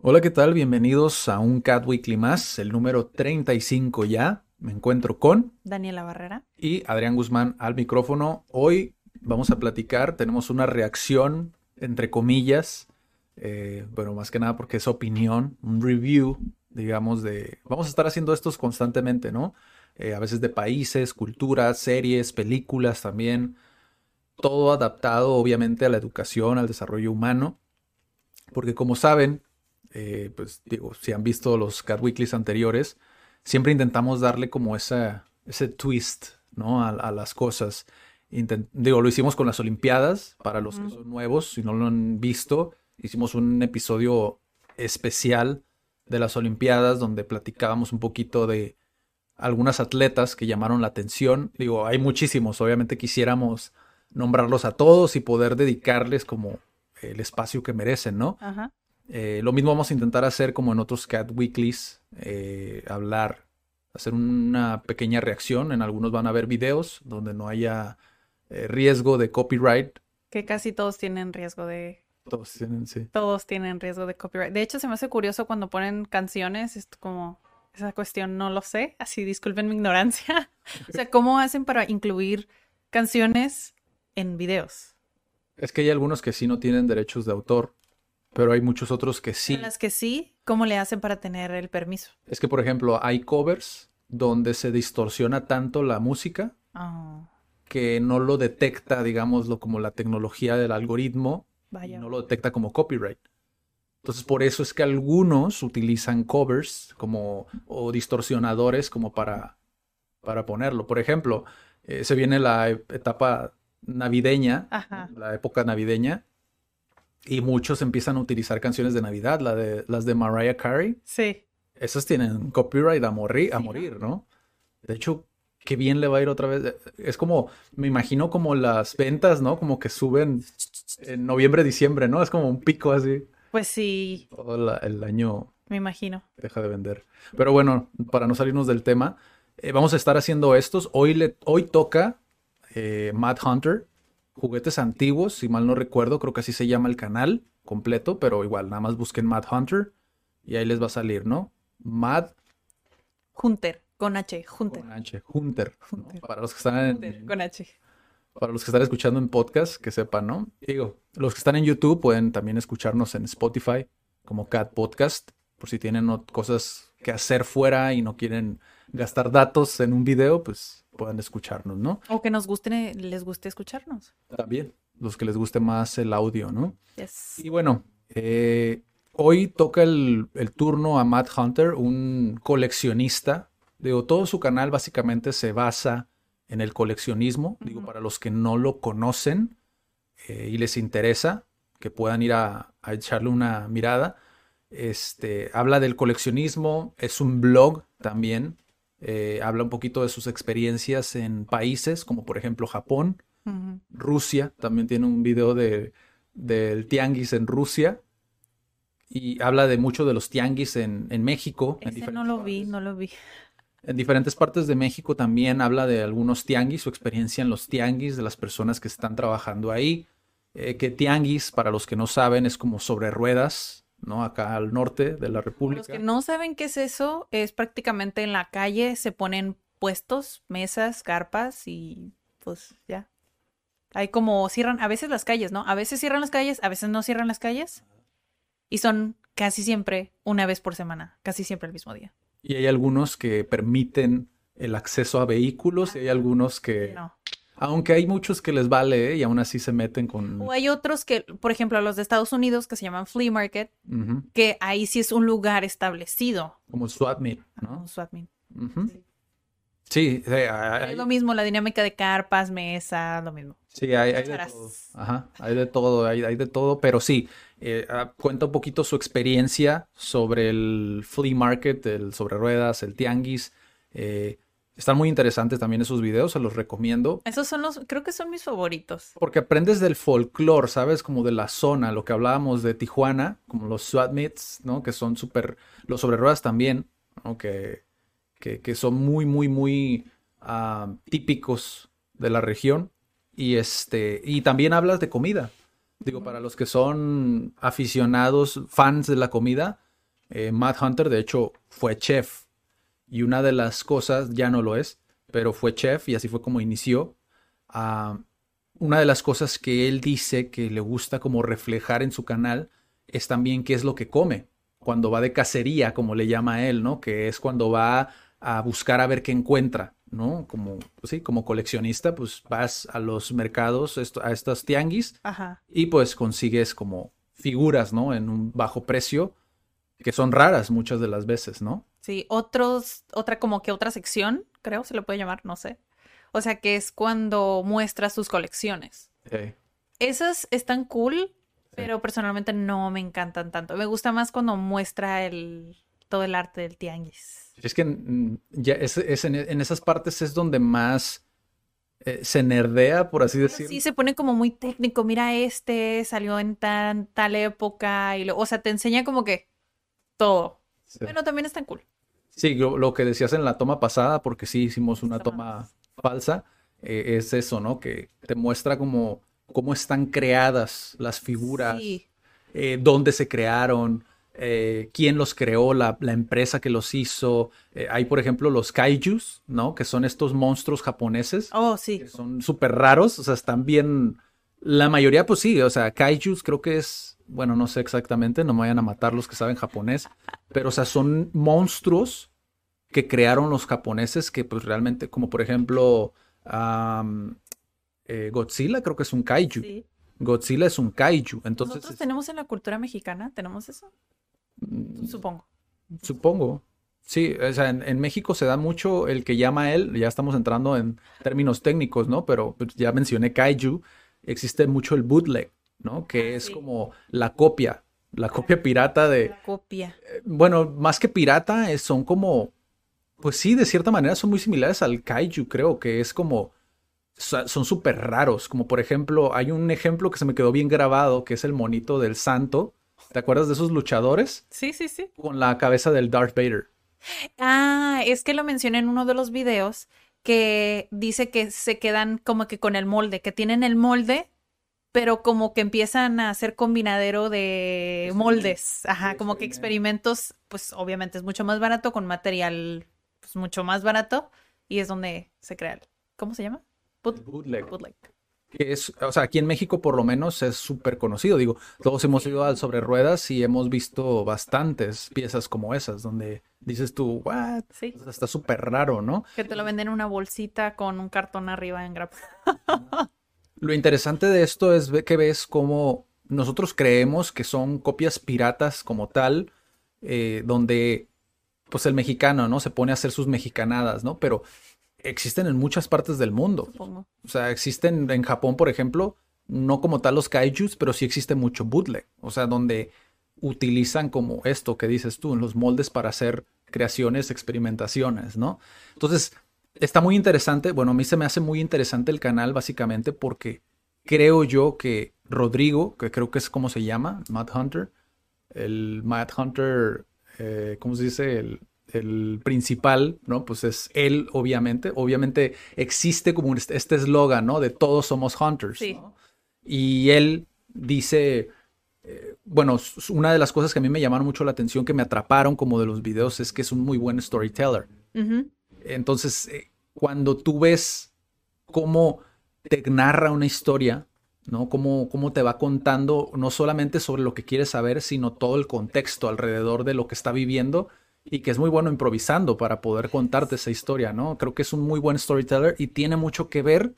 Hola, ¿qué tal? Bienvenidos a un Cat Weekly más, el número 35 ya. Me encuentro con Daniela Barrera. y Adrián Guzmán al micrófono. Hoy vamos a platicar, tenemos una reacción, entre comillas, eh, bueno, más que nada porque es opinión, un review, digamos, de... Vamos a estar haciendo estos constantemente, ¿no? Eh, a veces de países, culturas, series, películas también. Todo adaptado, obviamente, a la educación, al desarrollo humano. Porque como saben, eh, pues digo, si han visto los Cat Weeklies anteriores, siempre intentamos darle como esa, ese twist, ¿no? A, a las cosas. Intent- digo, lo hicimos con las Olimpiadas, para los que son nuevos, si no lo han visto, hicimos un episodio especial de las Olimpiadas donde platicábamos un poquito de algunas atletas que llamaron la atención. Digo, hay muchísimos, obviamente quisiéramos nombrarlos a todos y poder dedicarles como el espacio que merecen, ¿no? Ajá. Eh, lo mismo vamos a intentar hacer como en otros Cat Weeklies, eh, hablar, hacer una pequeña reacción. En algunos van a haber videos donde no haya eh, riesgo de copyright. Que casi todos tienen riesgo de. Todos tienen, sí. Todos tienen riesgo de copyright. De hecho, se me hace curioso cuando ponen canciones, es como. Esa cuestión no lo sé, así disculpen mi ignorancia. O sea, ¿cómo hacen para incluir canciones en videos? Es que hay algunos que sí no tienen derechos de autor, pero hay muchos otros que sí. En las que sí, ¿cómo le hacen para tener el permiso? Es que, por ejemplo, hay covers donde se distorsiona tanto la música Ah, que no lo detecta, digámoslo, como la tecnología del algoritmo y vaya. no lo detecta como copyright. Entonces, por eso es que algunos utilizan covers como o distorsionadores como para, para ponerlo. Por ejemplo, eh, se viene la e- etapa navideña, Ajá. la época navideña, y muchos empiezan a utilizar canciones de Navidad, la de, las de Mariah Carey. Sí. Esas tienen copyright a morir, a morir, ¿no? De hecho, qué bien le va a ir otra vez. Es como, me imagino como las ventas, ¿no? Como que suben en noviembre, diciembre, ¿no? Es como un pico así. Pues sí, Todo la- el año me imagino. deja de vender. Pero bueno, para no salirnos del tema, eh, vamos a estar haciendo estos. Hoy, le, hoy toca eh, Mad Hunter, juguetes antiguos, si mal no recuerdo, creo que así se llama el canal completo, pero igual, nada más busquen Mad Hunter y ahí les va a salir, ¿no? Mad Hunter, con H, Hunter. con H, Hunter. Para los que están en, Hunter, con H. para los que están escuchando en podcast, que sepan, ¿no? Digo, los que están en YouTube pueden también escucharnos en Spotify como Cat Podcast, por si tienen cosas que hacer fuera y no quieren gastar datos en un video, pues puedan escucharnos, ¿no? O que nos guste, les guste escucharnos. También, los que les guste más el audio, ¿no? Yes. Y bueno, eh, hoy toca el, el turno a Matt Hunter, un coleccionista. Digo, todo su canal básicamente se basa en el coleccionismo. Digo, para los que no lo conocen eh, y les interesa, que puedan ir a, a echarle una mirada. Este, habla del coleccionismo, es un blog también. Eh, habla un poquito de sus experiencias en países como por ejemplo Japón. Rusia, también tiene un video de, del tianguis en Rusia y habla de mucho de los tianguis en, en México. en no lo vi, partes. no lo vi. En diferentes partes de México también habla de algunos tianguis, su experiencia en los tianguis, de las personas que están trabajando ahí. Eh, que tianguis, para los que no saben, es como sobre ruedas, ¿no? Acá al norte de la República. los que no saben qué es eso, es prácticamente en la calle se ponen puestos, mesas, carpas y pues ya. Hay como cierran a veces las calles, ¿no? A veces cierran las calles, a veces no cierran las calles. Y son casi siempre una vez por semana, casi siempre el mismo día. Y hay algunos que permiten el acceso a vehículos y hay algunos que, No. Aunque hay muchos que les vale ¿eh? y aún así se meten con... O hay otros que, por ejemplo, los de Estados Unidos que se llaman flea market, que ahí sí es un lugar establecido. Como meet, ¿no? Swap meet. Ujú. Sí. Sí, sí, hay- Es lo mismo, la dinámica de carpas, mesas, lo mismo. Sí, hay, hay de todo. Ajá, hay de todo, hay, hay de todo, pero sí, eh, ah, cuenta un poquito su experiencia sobre el flea market, el sobre ruedas, el tianguis. eh, están muy interesantes también esos videos, se los recomiendo. Esos son los, creo que son mis favoritos. Porque aprendes del folclore, ¿sabes? Como de la zona, lo que hablábamos de Tijuana, como los SWAT meets, ¿no? Que son súper, los sobre ruedas también, ¿no? Que, que, que son muy, muy, muy ah, típicos de la región. Y este, y también hablas de comida. Digo, para los que son aficionados, fans de la comida, eh, Matt Hunter, de hecho, fue chef. Y una de las cosas, ya no lo es, pero fue chef y así fue como inició. Una de las cosas que él dice que le gusta como reflejar en su canal es también qué es lo que come cuando va de cacería, como le llama él, ¿no? Que es cuando va a buscar a ver qué encuentra, ¿no? Como, pues sí, como coleccionista, pues vas a los mercados, esto- a estos tianguis Ajá. y pues consigues como figuras, ¿no? En un bajo precio, que son raras muchas de las veces, ¿no? Sí, otros, otra como que otra sección, creo se le puede llamar, no sé. O sea, que es cuando muestra sus colecciones. Esas están cool, pero personalmente no me encantan tanto. Me gusta más cuando muestra el todo el arte del tianguis. Es que mm, ya es, es en, en esas partes es donde más eh, se nerdea, por así decirlo. Sí, se pone como muy técnico. Mira, este salió en tan, tal época. Y lo, o sea, te enseña como que todo. Sí. Bueno, también están cool. Sí, lo, lo que decías en la toma pasada, porque sí hicimos una Toma falsa, eh, es eso, ¿no? Que te muestra como cómo están creadas las figuras, Sí. eh, dónde se crearon, eh, quién los creó, la, la empresa que los hizo. Eh, hay, por ejemplo, los kaijus, ¿no? Que son estos monstruos japoneses. Oh, sí. que son súper raros, o sea, están bien. La mayoría, pues sí, o sea, kaijus creo que es. Bueno, no sé exactamente, no me vayan a matar los que saben japonés, pero o sea, son monstruos que crearon los japoneses que, pues realmente, como por ejemplo, eh, Godzilla, creo que es un kaiju. sí. Godzilla es un kaiju, entonces Nosotros es- tenemos en la cultura mexicana, ¿tenemos eso? mm, Supongo. Supongo. Sí, o sea, en, en México se da mucho el que llama a él, ya estamos entrando en términos técnicos, ¿no? Pero pues, ya mencioné Kaiju, existe mucho el bootleg, ¿no? Que es sí. como la copia, la copia pirata de, La copia. bueno, más que pirata, es- son como, pues sí, de cierta manera son muy similares al Kaiju, creo, que es como, son súper raros, como por ejemplo, hay un ejemplo que se me quedó bien grabado, que es el monito del santo, ¿te acuerdas de esos luchadores? Sí, sí, sí. Con la cabeza del Darth Vader. Ah, es que lo mencioné en uno de los videos que dice que se quedan como que con el molde, que tienen el molde, pero como que empiezan a hacer combinadero de moldes. Ajá, como que experimentos, pues obviamente es mucho más barato, con material pues mucho más barato, y es donde se crea el, ¿cómo se llama? Boot- Bootleg. bootleg. que es, o sea, aquí en México por lo menos es súper conocido. Digo, todos hemos ido al sobre ruedas y hemos visto bastantes piezas como esas, donde dices tú, what? Sí, O sea, está súper raro, ¿no? que te lo venden en una bolsita con un cartón arriba en grapa. Lo interesante de esto es que ves cómo nosotros creemos que son copias piratas como tal, eh, donde pues el mexicano, ¿no? Se pone a hacer sus mexicanadas, ¿no? Pero existen en muchas partes del mundo. Supongo. O sea, existen en Japón, por ejemplo, no como tal los kaijus, pero sí existe mucho bootleg. O sea, donde utilizan como esto que dices tú, en los moldes para hacer creaciones, experimentaciones, ¿no? Entonces, está muy interesante. Bueno, a mí se me hace muy interesante el canal, básicamente, porque creo yo que Rodrigo, que creo que es como se llama, Matt Hunter, el Matt Hunter, eh, ¿cómo se dice? El, el principal, ¿no? Pues es él, obviamente. Obviamente existe como este este eslogan, ¿no? De todos somos hunters. Sí. ¿no? Y él dice, eh, bueno, una de las cosas que a mí me llamaron mucho la atención, que me atraparon como de los videos, es que es un muy buen storyteller. Entonces, eh, cuando tú ves cómo te narra una historia, ¿no? Cómo, cómo te va contando no solamente sobre lo que quieres saber, sino todo el contexto alrededor de lo que está viviendo y que es muy bueno improvisando para poder contarte esa historia, ¿no? Creo que es un muy buen storyteller y tiene mucho que ver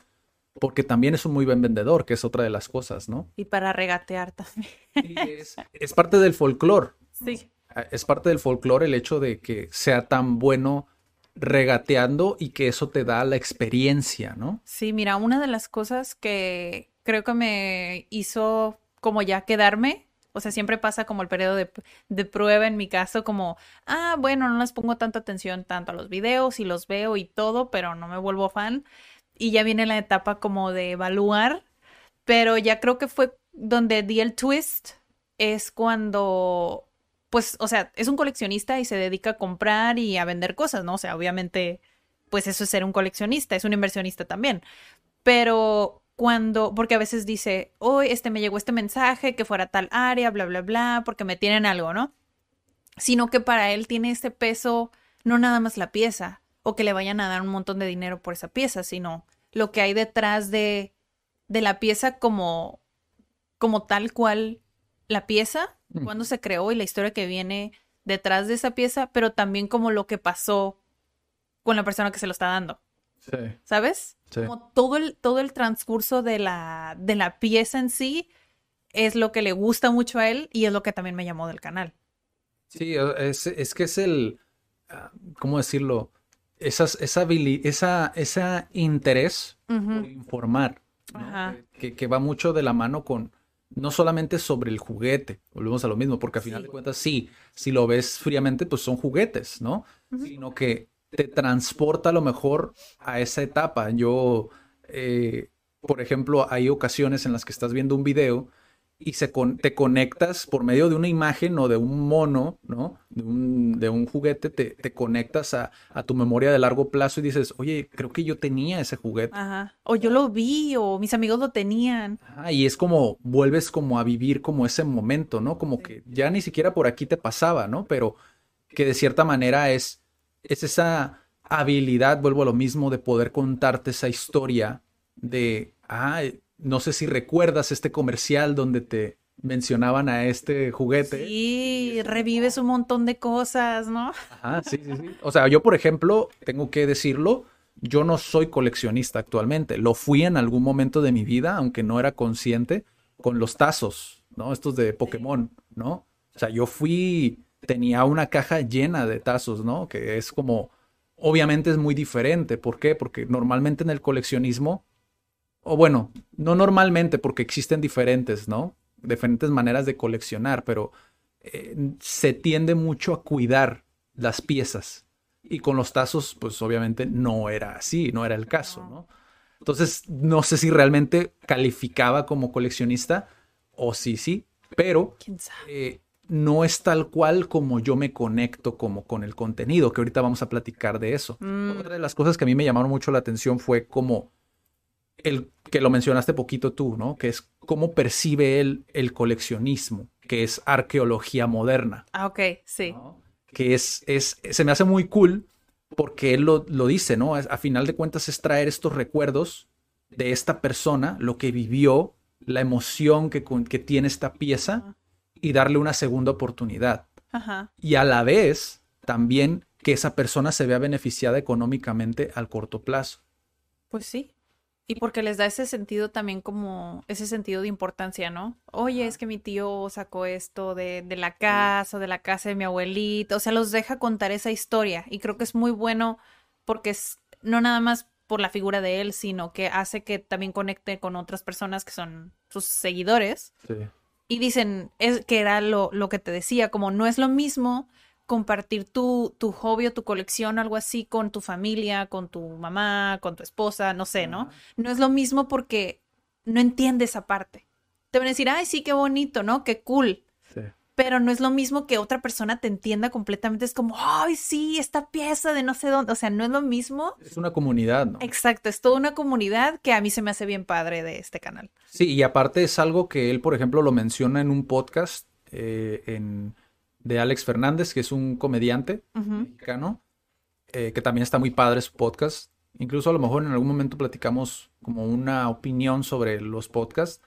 porque también es un muy buen vendedor, que es otra de las cosas, ¿no? Y para regatear también. Y es, es parte del folclore, Sí. es parte del folclore el hecho de que sea tan bueno regateando y que eso te da la experiencia, ¿no? Sí, mira, una de las cosas que creo que me hizo como ya quedarme, o sea, siempre pasa como el periodo de, prueba en mi caso, como, ah, bueno, no les pongo tanta atención tanto a los videos y los veo y todo, pero no me vuelvo fan. Y ya viene la etapa como de evaluar, pero ya creo que fue donde di el twist, es cuando pues, o sea, es un coleccionista y se dedica a comprar y a vender cosas, ¿no? O sea, obviamente, pues eso es ser un coleccionista, es un inversionista también. Pero cuando, porque a veces dice, hoy este me llegó este mensaje que fuera tal área, bla, bla, bla, porque me tienen algo, ¿no? Sino que para él tiene este peso, no nada más la pieza, o que le vayan a dar un montón de dinero por esa pieza, sino lo que hay detrás de, de la pieza como, como tal cual la pieza cuándo se creó y la historia que viene detrás de esa pieza, pero también como lo que pasó con la persona que se lo está dando. Sí. ¿Sabes? Sí. Como todo el, todo el transcurso de la, de la pieza en sí es lo que le gusta mucho a él y es lo que también me llamó del canal. Sí, es, es que es el, ah, ¿cómo decirlo? Esas, esa, esa, esa interés por informar, que, que, va mucho de la mano con, no solamente sobre el juguete, volvemos a lo mismo, porque al final de cuentas, sí, si lo ves fríamente, pues son juguetes, ¿no? Sino que te transporta a lo mejor a esa etapa. Yo, eh, por ejemplo, hay ocasiones en las que estás viendo un video y se te conectas por medio de una imagen o de un mono, ¿no? De un, de un juguete, te, te conectas a, a, tu memoria de largo plazo y dices, oye, creo que yo tenía ese juguete. Ajá. O yo lo vi, o mis amigos lo tenían. Ajá, y es como, vuelves como a vivir como ese momento, ¿no? Como que ya ni siquiera por aquí te pasaba, ¿no? Pero que de cierta manera es, es esa habilidad, vuelvo a lo mismo, de poder contarte esa historia de, ah, no sé si recuerdas este comercial donde te mencionaban a este juguete. Sí, revives un montón de cosas, ¿no? Ajá, sí, sí, sí. O sea, yo, por ejemplo, tengo que decirlo, yo no soy coleccionista actualmente. Lo fui en algún momento de mi vida, aunque no era consciente, con los tazos, ¿no? Estos de Pokémon, ¿no? O sea, yo fui, tenía una caja llena de tazos, ¿no? Que es como, obviamente es muy diferente. ¿Por qué? Porque normalmente en el coleccionismo o bueno, no normalmente porque existen diferentes, ¿no? Diferentes maneras de coleccionar, pero eh, se tiende mucho a cuidar las piezas. Y con los tazos, pues obviamente no era así, no era el caso, ¿no? Entonces, no sé si realmente calificaba como coleccionista o sí, sí, pero eh, no es tal cual como yo me conecto como con el contenido, que ahorita vamos a platicar de eso. Mm. Otra de las cosas que a mí me llamaron mucho la atención fue como el que lo mencionaste poquito tú, ¿no? Que es cómo percibe él el coleccionismo, que es arqueología moderna. Ah, ok, sí. Que es, es, se me hace muy cool porque él lo, lo, dice, ¿no? A final de cuentas es traer estos recuerdos de esta persona, lo que vivió, la emoción que, que tiene esta pieza y darle una segunda oportunidad. Ajá. Y a la vez, también que esa persona se vea beneficiada económicamente al corto plazo. Pues sí. Y porque les da ese sentido también como ese sentido de importancia, ¿no? Oye, es que mi tío sacó esto de, de la casa, de la casa de mi abuelita, o sea, los deja contar esa historia y creo que es muy bueno porque es no nada más por la figura de él, sino que hace que también conecte con otras personas que son sus seguidores. Sí. Y dicen, es que era lo, lo que te decía, como no es lo mismo compartir tu, tu hobby o tu colección, algo así, con tu familia, con tu mamá, con tu esposa, no sé, ¿no? No es lo mismo porque no entiendes esa parte. Te van a decir, ay, sí, qué bonito, ¿no? Qué cool. Sí. Pero no es lo mismo que otra persona te entienda completamente. Es como, ay, sí, esta pieza de no sé dónde. O sea, no es lo mismo. Es una comunidad, ¿no? Exacto, es toda una comunidad que a mí se me hace bien padre de este canal. Sí, y aparte es algo que él, por ejemplo, lo menciona en un podcast eh, en de Alex Fernández, que es un comediante mexicano, eh, que también está muy padre su podcast. Incluso a lo mejor en algún momento platicamos como una opinión sobre los podcasts,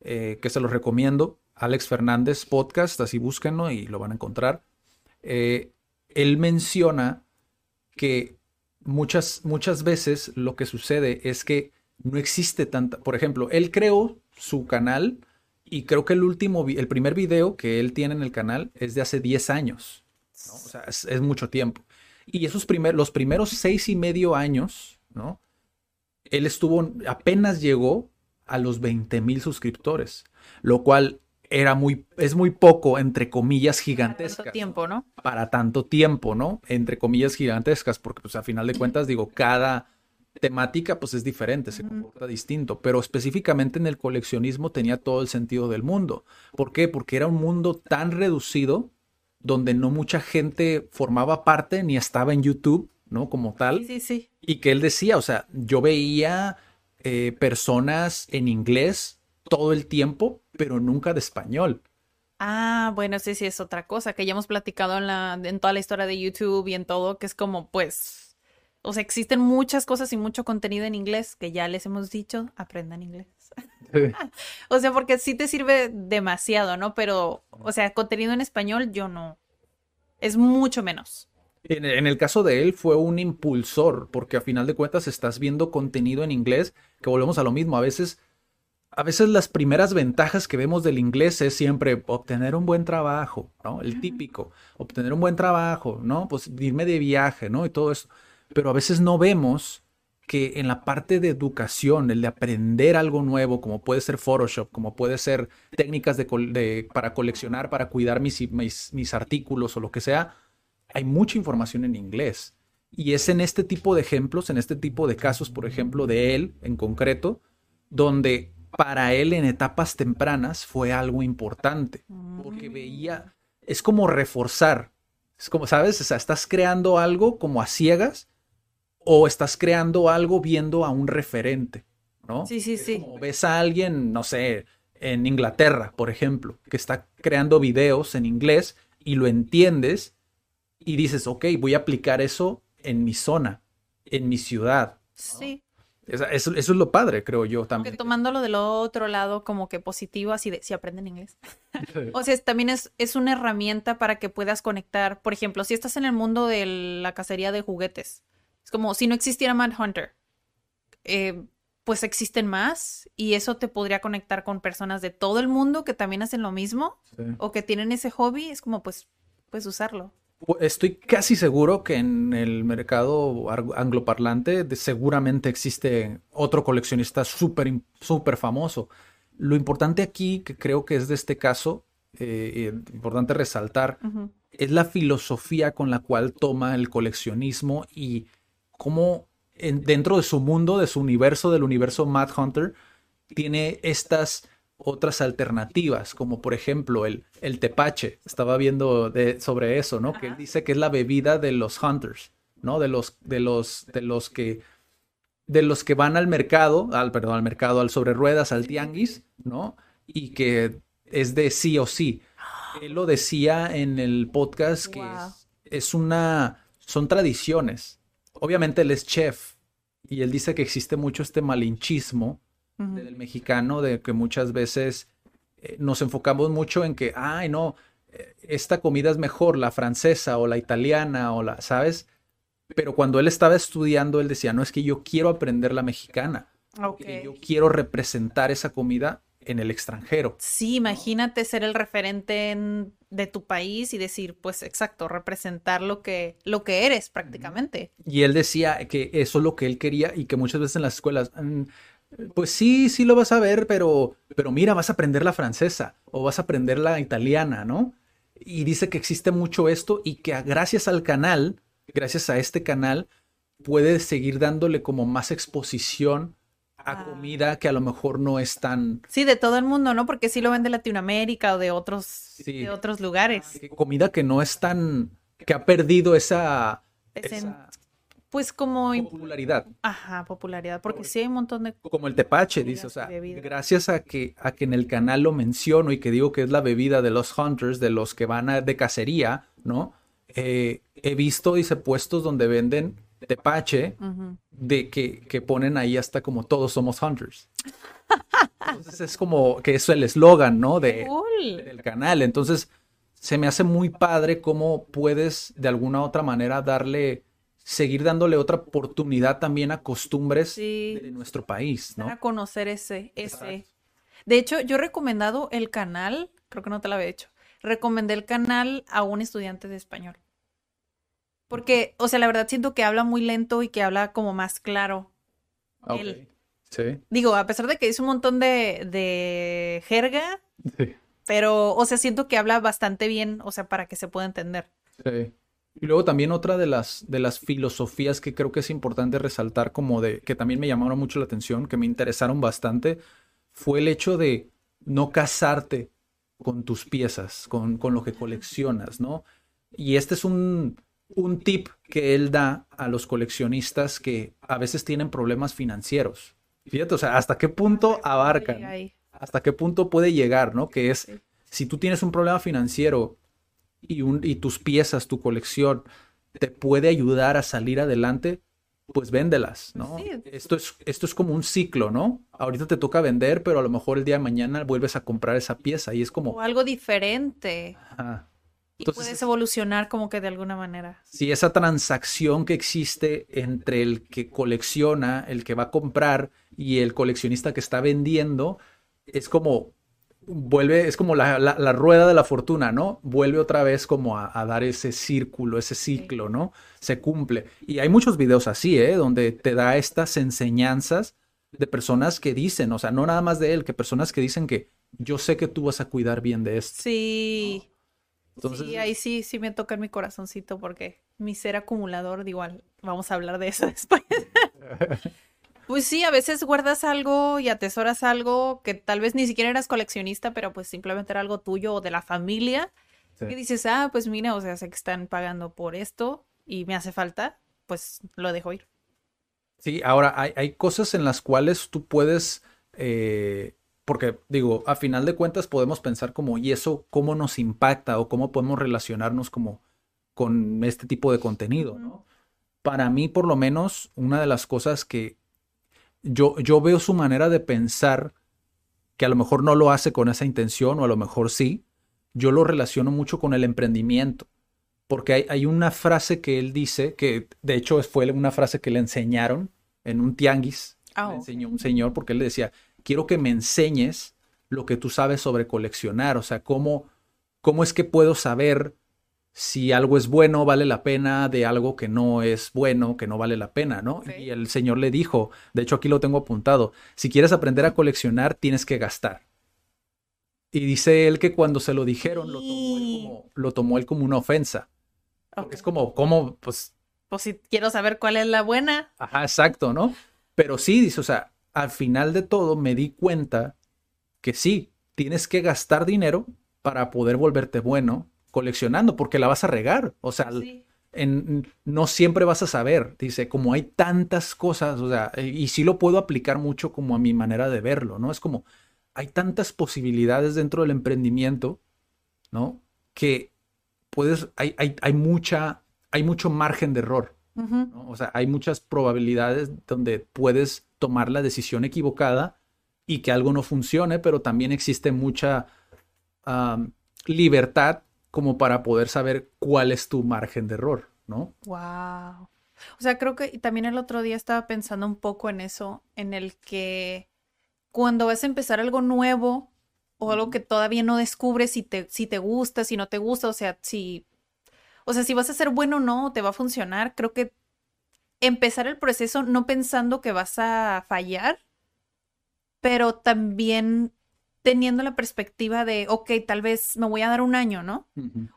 eh, que se los recomiendo. Alex Fernández Podcast, así búsquenlo y lo van a encontrar. Eh, él menciona que muchas, muchas veces lo que sucede es que no existe tanta, por ejemplo, él creó su canal y creo que el último, el primer video que él tiene en el canal es de hace 10 años. O sea, es, mucho tiempo. Y esos primeros, los primeros seis y medio años, ¿no? Él estuvo, apenas llegó a los 20 mil suscriptores, lo cual era muy, es muy poco, entre comillas, gigantescas. Para tanto tiempo, ¿no? Para tanto tiempo, ¿no? Entre comillas, gigantescas, porque pues a final de cuentas, digo, cada temática pues es diferente, se comporta distinto, pero específicamente en el coleccionismo tenía todo el sentido del mundo. ¿Por qué? Porque era un mundo tan reducido donde no mucha gente formaba parte ni estaba en YouTube, ¿no? Como tal. Sí, sí, sí. Y que él decía, o sea, yo veía eh, personas en inglés todo el tiempo, pero nunca de español. Ah, bueno, sí, sí, es otra cosa que ya hemos platicado en, la, en toda la historia de YouTube y en todo, que es como, pues, o sea, existen muchas cosas y mucho contenido en inglés que ya les hemos dicho, aprendan inglés. o sea, porque sí te sirve demasiado, ¿no? Pero, o sea, contenido en español yo no. Es mucho menos. En, en, el caso de él fue un impulsor, porque a final de cuentas estás viendo contenido en inglés, que volvemos a lo mismo, a veces, a veces las primeras ventajas que vemos del inglés es siempre obtener un buen trabajo, ¿no? El típico, obtener un buen trabajo, ¿no? Pues irme de viaje, ¿no? Y todo eso. Pero a veces no vemos que en la parte de educación, el de aprender algo nuevo, como puede ser Photoshop, como puede ser técnicas de, de, para coleccionar, para cuidar mis, mis, mis artículos o lo que sea, hay mucha información en inglés. Y es en este tipo de ejemplos, en este tipo de casos, por ejemplo, de él en concreto, donde para él en etapas tempranas fue algo importante, porque veía, es como reforzar, es como, ¿sabes? O sea, estás creando algo como a ciegas o estás creando algo viendo a un referente, ¿no? Sí, sí, sí. Como ves a alguien, no sé, en Inglaterra, por ejemplo, que está creando videos en inglés y lo entiendes y dices, ok, voy a aplicar eso en mi zona, en mi ciudad. Sí. Eso, eso, es lo padre, creo yo también. Porque tomándolo del otro lado como que positivo, así de si aprenden inglés. o sea, también es, es una herramienta para que puedas conectar. Por ejemplo, si estás en el mundo de la cacería de juguetes, es como si no existiera Mad Hunter. Eh, pues existen más y eso te podría conectar con personas de todo el mundo que también hacen lo mismo Sí. o que tienen ese hobby. Es como, pues, puedes usarlo. Estoy casi seguro que en el mercado angloparlante de- seguramente existe otro coleccionista súper súper famoso. Lo importante aquí, que creo que es de este caso, eh, eh, importante resaltar, es la filosofía con la cual toma el coleccionismo y cómo en- dentro de su mundo, de su universo, del universo Mad Hunter, tiene estas otras alternativas, como por ejemplo el, el tepache. Estaba viendo de- sobre eso, ¿no? Que él dice que es la bebida de los hunters, ¿no? De los, de los, de los que de los que van al mercado, al perdón, al mercado, al sobre ruedas, al tianguis, ¿no? Y que es de sí o sí. Él lo decía en el podcast que Wow. es, es una, son tradiciones. Obviamente él es chef y él dice que existe mucho este malinchismo del mexicano de que muchas veces eh, nos enfocamos mucho en que, ay, no, eh, esta comida es mejor, la francesa o la italiana o la, ¿sabes? Pero cuando él estaba estudiando, él decía, no, es que yo quiero aprender la mexicana, Ok. que yo quiero representar esa comida en el extranjero. Sí, imagínate ser el referente en- de tu país y decir, pues exacto, representar lo que, lo que eres prácticamente. Y él decía que eso es lo que él quería y que muchas veces en las escuelas, mm, pues sí, sí lo vas a ver, pero, pero mira, vas a aprender la francesa o vas a aprender la italiana, ¿no? Y dice que existe mucho esto y que gracias al canal, gracias a este canal, puedes seguir dándole como más exposición a Ah. comida que a lo mejor no es tan Sí, de todo el mundo, ¿no? Porque sí lo ven de Latinoamérica o de otros, Sí. de otros lugares. comida que no es tan que ha perdido esa, Es en- esa Pues como, popularidad. ajá, popularidad, porque sí hay un montón de... como el tepache, dice, o sea, gracias a que, a que en el canal lo menciono y que digo que es la bebida de los hunters, de los que van a- de cacería, ¿no? Eh, he visto, dice, puestos donde venden tepache de que, que ponen ahí hasta como todos somos hunters. Entonces es como que eso es el eslogan, ¿no? De, Cool. del canal. Entonces se me hace muy padre cómo puedes de alguna u otra manera darle, seguir dándole otra oportunidad también a costumbres Sí. de nuestro país, ¿no? Dar a conocer ese, ese. Exacto. De hecho, yo he recomendado el canal, creo que no te lo había hecho, recomendé el canal a un estudiante de español. Porque, o sea, la verdad siento que habla muy lento y que habla como más claro. Ok. Él. Sí. Digo, a pesar de que dice un montón de, de jerga, Sí. pero, o sea, siento que habla bastante bien, o sea, para que se pueda entender. Sí. Y luego también otra de las, de las filosofías que creo que es importante resaltar, como de que también me llamaron mucho la atención, que me interesaron bastante, fue el hecho de no casarte con tus piezas, con, con lo que coleccionas, ¿no? Y este es un, un tip que él da a los coleccionistas que a veces tienen problemas financieros. Fíjate, o sea, hasta qué punto abarcan hasta qué punto puede llegar, ¿no? Que es, si tú tienes un problema financiero y, un, y tus piezas, tu colección, te puede ayudar a salir adelante, pues véndelas, ¿no? Sí. Esto es, esto es como un ciclo, ¿no? Ahorita te toca vender, pero a lo mejor el día de mañana vuelves a comprar esa pieza y es O como, algo diferente. ajá. Y puedes evolucionar como que de alguna manera. si esa transacción que existe entre el que colecciona, el que va a comprar y el coleccionista que está vendiendo, es como vuelve, es como la, la- la rueda de la fortuna, ¿no? Vuelve otra vez como a, a dar ese círculo, ese ciclo, ¿no? Se cumple. Y hay muchos videos así, ¿eh? Donde te da estas enseñanzas de personas que dicen, o sea, no nada más de él, que personas que dicen que yo sé que tú vas a cuidar bien de esto. Sí. Entonces, sí, ahí sí, sí me toca en mi corazoncito porque mi ser acumulador, de igual, vamos a hablar de eso después. Pues sí, a veces guardas algo y atesoras algo que tal vez ni siquiera eras coleccionista, pero pues simplemente era algo tuyo o de la familia. Sí. Y dices, ah, pues mira, o sea, sé que están pagando por esto y me hace falta, pues lo dejo ir. Sí, ahora hay, hay cosas en las cuales tú puedes, eh, porque digo, a final de cuentas podemos pensar como, ¿y eso cómo nos impacta o cómo podemos relacionarnos como con este tipo de contenido, ¿no? Para mí, por lo menos, una de las cosas que yo, yo veo su manera de pensar, que a lo mejor no lo hace con esa intención o a lo mejor sí, yo lo relaciono mucho con el emprendimiento porque hay, hay una frase que él dice, que de hecho fue una frase que le enseñaron en un tianguis, Ah, le enseñó un señor, porque él le decía, quiero que me enseñes lo que tú sabes sobre coleccionar, o sea, cómo, cómo es que puedo saber si algo es bueno, vale la pena, de algo que no es bueno, que no vale la pena, ¿no? Y el señor le dijo, de hecho aquí lo tengo apuntado, si quieres aprender a coleccionar, tienes que gastar. Y dice él que cuando se lo dijeron, lo tomó él como, lo tomó él como una ofensa. Porque es como, como, pues, Pues si quiero saber cuál es la buena. ajá, exacto, ¿no? Pero sí, dice, o sea, al final de todo me di cuenta que sí, tienes que gastar dinero para poder volverte bueno coleccionando, porque la vas a regar. O sea, Sí. en, no siempre vas a saber. Dice, como hay tantas cosas, o sea, y y sí lo puedo aplicar mucho como a mi manera de verlo, ¿no? Es como, hay tantas posibilidades dentro del emprendimiento, ¿no? Que puedes, hay, hay, hay mucha, hay mucho margen de error, O sea, hay muchas probabilidades donde puedes tomar la decisión equivocada y que algo no funcione, pero también existe mucha libertad como para poder saber cuál es tu margen de error, ¿no? Wow. O sea, creo que también el otro día estaba pensando un poco en eso, en el que cuando vas a empezar algo nuevo o algo que todavía no descubres si te, si te gusta, si no te gusta, o sea, si, o sea, si vas a ser bueno o no, te va a funcionar, creo que empezar el proceso no pensando que vas a fallar, pero también teniendo la perspectiva de, ok, tal vez me voy a dar un año, ¿no?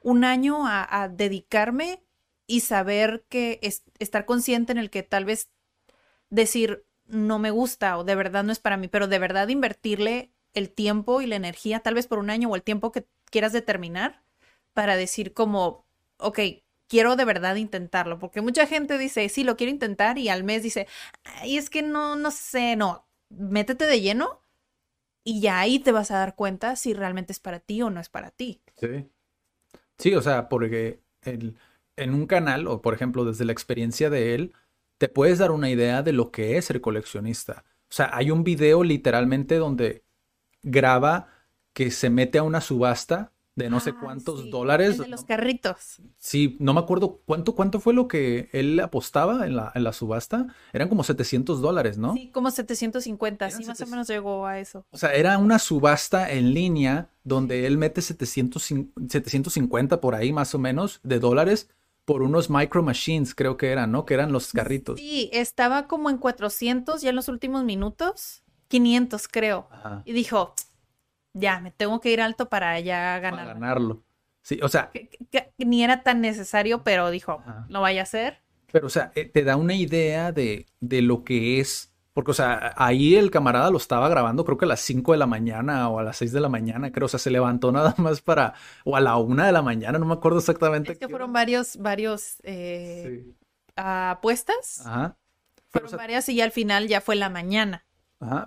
un año a, a dedicarme y saber que es, estar consciente en el que tal vez decir no me gusta o de verdad no es para mí, pero de verdad invertirle el tiempo y la energía, tal vez por un año o el tiempo que quieras determinar, para decir como, ok, quiero de verdad intentarlo, porque mucha gente dice, sí, lo quiero intentar y al mes dice, es que no, no sé, no, métete de lleno y ya ahí te vas a dar cuenta si realmente es para ti o no es para ti. Sí. Sí, o sea, porque el- en un canal, o por ejemplo, desde la experiencia de él, te puedes dar una idea de lo que es ser coleccionista. O sea, hay un video literalmente donde graba que se mete a una subasta de no sé Ah, cuántos sí, dólares. el de los carritos. Sí, no me acuerdo cuánto, cuánto fue lo que él apostaba en la, en la subasta. Eran como 700 dólares, ¿no? Sí, como 750, Eran sí, más o 700. menos llegó a eso. O sea, era una subasta en línea donde él mete 700, cin- 750 por ahí más o menos de dólares por unos Micro Machines, creo que eran, ¿no? Que eran los carritos. Sí, estaba como en 400 ya en los últimos minutos. 500, creo. Ajá. Y dijo, ya, me tengo que ir alto para ya Para ganar. ganarlo. Sí, o sea, Que- que- que ni era tan necesario, pero dijo, Ajá. no vaya a ser. pero o sea, eh, te da una idea de, de lo que es. Porque, o sea, ahí el camarada lo estaba grabando, creo que a las 5 de la mañana o a las 6 de la mañana, creo. O sea, se levantó nada más para. O a la 1 de la mañana, no me acuerdo exactamente. Es que fueron varios, varios eh, Sí. apuestas. Ajá. Pero, Fueron o sea, varias y al final ya fue la mañana.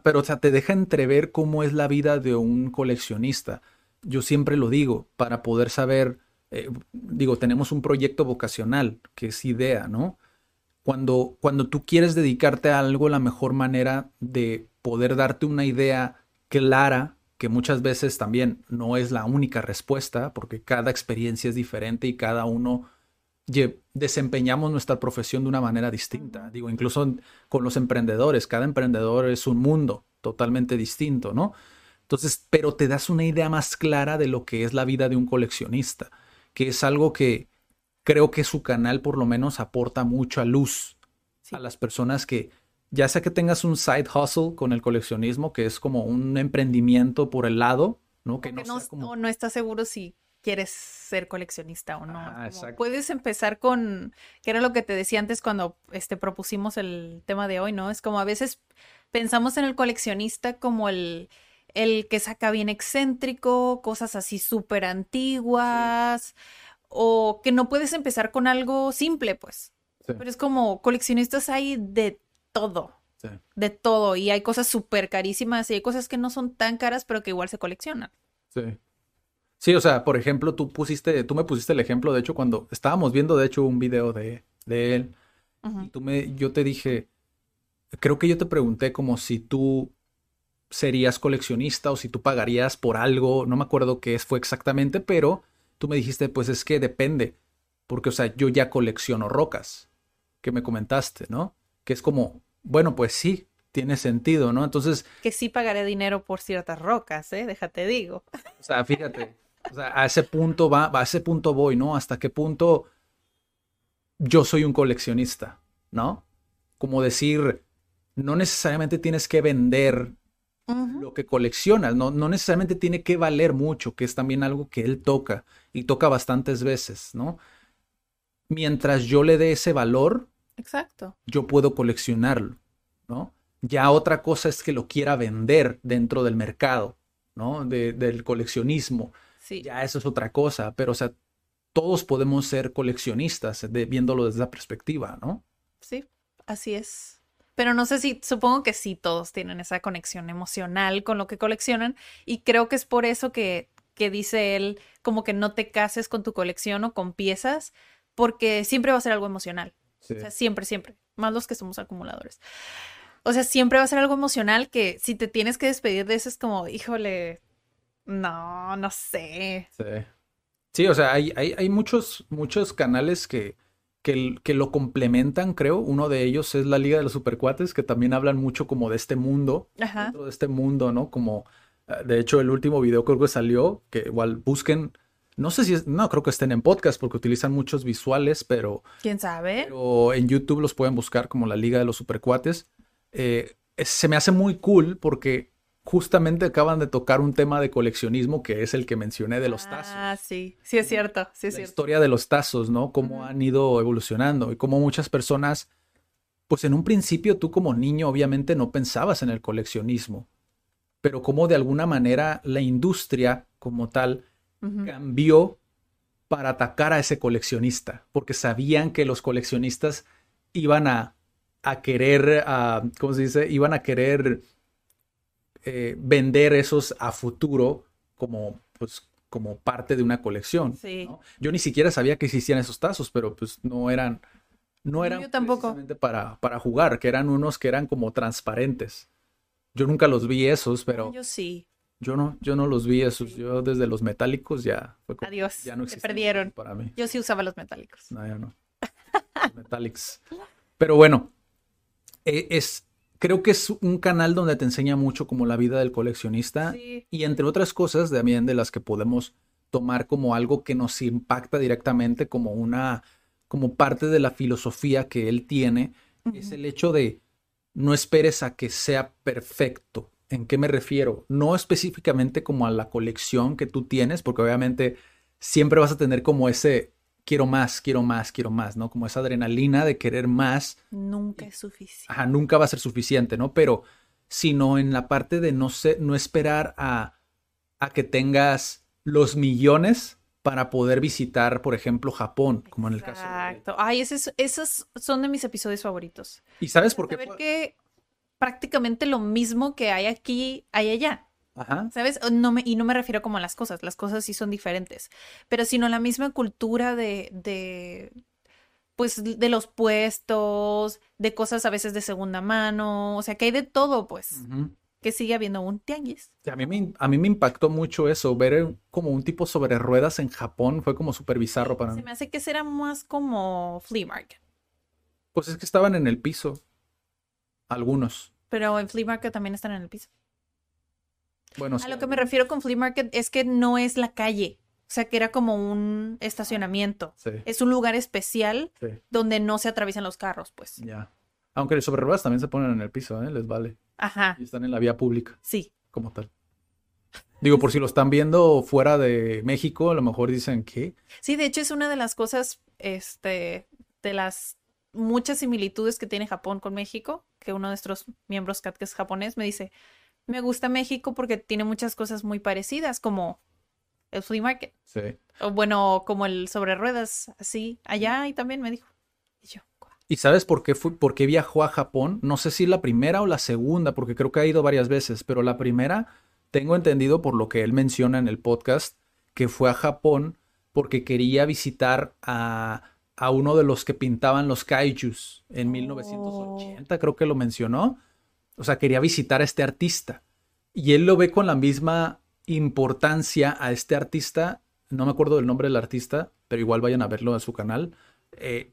Pero, o sea, te deja entrever cómo es la vida de un coleccionista. Yo siempre lo digo, para poder saber, eh, digo, tenemos un proyecto vocacional, que es idea, ¿no? Cuando, cuando tú quieres dedicarte a algo, la mejor manera de poder darte una idea clara, que muchas veces también no es la única respuesta, porque cada experiencia es diferente y cada uno desempeñamos nuestra profesión de una manera distinta. Digo, incluso con los emprendedores, cada emprendedor es un mundo totalmente distinto, ¿no? Entonces, pero te das una idea más clara de lo que es la vida de un coleccionista, que es algo que creo que su canal por lo menos aporta mucha luz Sí. a las personas que, ya sea que tengas un side hustle con el coleccionismo, que es como un emprendimiento por el lado, ¿no? Que no no, como... estás seguro si quieres ser coleccionista o no. Como exacto. puedes empezar con, que era lo que te decía antes cuando este, propusimos el tema de hoy, ¿no? Es como a veces pensamos en el coleccionista como el, el que saca bien excéntrico, cosas así súper antiguas, o que no puedes empezar con algo simple, pues. Sí, Pero es como coleccionistas hay de todo, sí. de todo, y hay cosas súper carísimas y hay cosas que no son tan caras, pero que igual se coleccionan. Sí. Sí, o sea, por ejemplo, tú pusiste, tú me pusiste el ejemplo, de hecho, cuando estábamos viendo, de hecho, un video de, de él, y tú me, yo te dije, creo que yo te pregunté como si tú serías coleccionista o si tú pagarías por algo, no me acuerdo qué es, fue exactamente, pero tú me dijiste, pues es que depende, porque, o sea, yo ya colecciono rocas, que me comentaste, ¿no? Que es como, bueno, pues sí, tiene sentido, ¿no? Entonces, Que sí pagaré dinero por ciertas rocas, ¿eh? Déjate digo. O sea, fíjate, o sea, a ese punto va, a ese punto voy, ¿no? Hasta qué punto yo soy un coleccionista, ¿no? Como decir, no necesariamente tienes que vender lo que coleccionas, no, no necesariamente tiene que valer mucho, que es también algo que él toca y toca bastantes veces, ¿no? Mientras yo le dé ese valor, Exacto. yo puedo coleccionarlo, ¿no? Ya otra cosa es que lo quiera vender dentro del mercado, ¿no? De- del coleccionismo. Sí. Ya eso es otra cosa, pero o sea, todos podemos ser coleccionistas de- viéndolo desde esa perspectiva, ¿no? Sí, así es. Pero no sé si, supongo que sí, todos tienen esa conexión emocional con lo que coleccionan y creo que es por eso que, que dice él como que no te cases con tu colección o con piezas porque siempre va a ser algo emocional. Sí. O sea, siempre, siempre. Más los que somos acumuladores. O sea, siempre va a ser algo emocional que si te tienes que despedir de eso es como, híjole, no, no sé. Sí. Sí, o sea, hay, hay, hay muchos, muchos canales que, que, que lo complementan, creo. Uno de ellos es la Liga de los Supercuates, que también hablan mucho como de este mundo, Ajá. dentro de este mundo, ¿no? Como, eh, de hecho, el último video creo que salió, que igual busquen, no sé si es, no, creo que estén en podcast porque utilizan muchos visuales, pero, ¿Quién sabe? pero en YouTube los pueden buscar como la Liga de los Supercuates. Eh, se me hace muy cool porque justamente acaban de tocar un tema de coleccionismo que es el que mencioné de los tazos Ah, sí, sí es cierto, sí es la cierto. historia de los tazos, ¿no? Cómo han ido evolucionando y cómo muchas personas, pues en un principio tú como niño obviamente no pensabas en el coleccionismo, pero cómo de alguna manera la industria como tal cambió para atacar a ese coleccionista, porque sabían que los coleccionistas iban a, a querer, a, ¿cómo se dice? Iban a querer eh, vender esos a futuro como, pues, como parte de una colección. Sí. ¿no? Yo ni siquiera sabía que existían esos tazos, pero pues no eran, no eran yo tampoco. precisamente para, para jugar, que eran unos que eran como transparentes. Yo nunca los vi esos, pero Yo sí. yo no, yo no los vi esos. Yo desde los metálicos ya fue como, Adiós. ya no existen perdieron. para mí. Yo sí usaba los metálicos. No, ya no. Los Metallics. Pero bueno, e- es, creo que es un canal donde te enseña mucho como la vida del coleccionista Sí. y entre otras cosas también de las que podemos tomar como algo que nos impacta directamente como una como parte de la filosofía que él tiene, es el hecho de no esperes a que sea perfecto. ¿En qué me refiero? No específicamente como a la colección que tú tienes, porque obviamente siempre vas a tener como ese quiero más, quiero más, quiero más, ¿no? Como esa adrenalina de querer más. Nunca es suficiente. Ajá, nunca va a ser suficiente, ¿no? Pero sino en la parte de no, no esperar a, a que tengas los millones para poder visitar, por ejemplo, Japón, como en el caso. Exacto. Ay, esos, esos son de mis episodios favoritos. ¿Y sabes por qué? Ver que prácticamente lo mismo que hay aquí, hay allá. Ajá. ¿Sabes? No me, y no me refiero como a las cosas, las cosas sí son diferentes, pero sino la misma cultura de, de pues, de los puestos, de cosas a veces de segunda mano, o sea, que hay de todo, pues que sigue habiendo un tianguis. A mí, me, a mí me impactó mucho eso, ver como un tipo sobre ruedas en Japón fue como súper bizarro para mí. Se me hace que será más como flea market. Pues es que estaban en el piso, algunos. Pero en flea market también están en el piso. Bueno, a lo que me refiero con flea market es que no es la calle. O sea, que era como un estacionamiento. Es un lugar especial donde no se atraviesan los carros, pues. Ya. Aunque los sobre ruedas también se ponen en el piso, ¿eh? Les vale. Ajá. Y están en la vía pública. Sí. Como tal. Digo, por si lo están viendo fuera de México, a lo mejor dicen que. Sí, de hecho es una de las cosas, este, de las muchas similitudes que tiene Japón con México, que uno de nuestros miembros CAT, que es japonés, me dice, me gusta México porque tiene muchas cosas muy parecidas, como el flea market. Sí. O bueno, como el sobre ruedas, así, allá y también me dijo. Y yo, ¿Y sabes por qué, fue, por qué viajó a Japón? No sé si la primera o la segunda, porque creo que ha ido varias veces, pero la primera, tengo entendido por lo que él menciona en el podcast, que fue a Japón porque quería visitar a, a uno de los que pintaban los kaijus en 1980, creo que lo mencionó. O sea, quería visitar a este artista. Y él lo ve con la misma importancia a este artista. No me acuerdo del nombre del artista, pero igual vayan a verlo en su canal. Eh,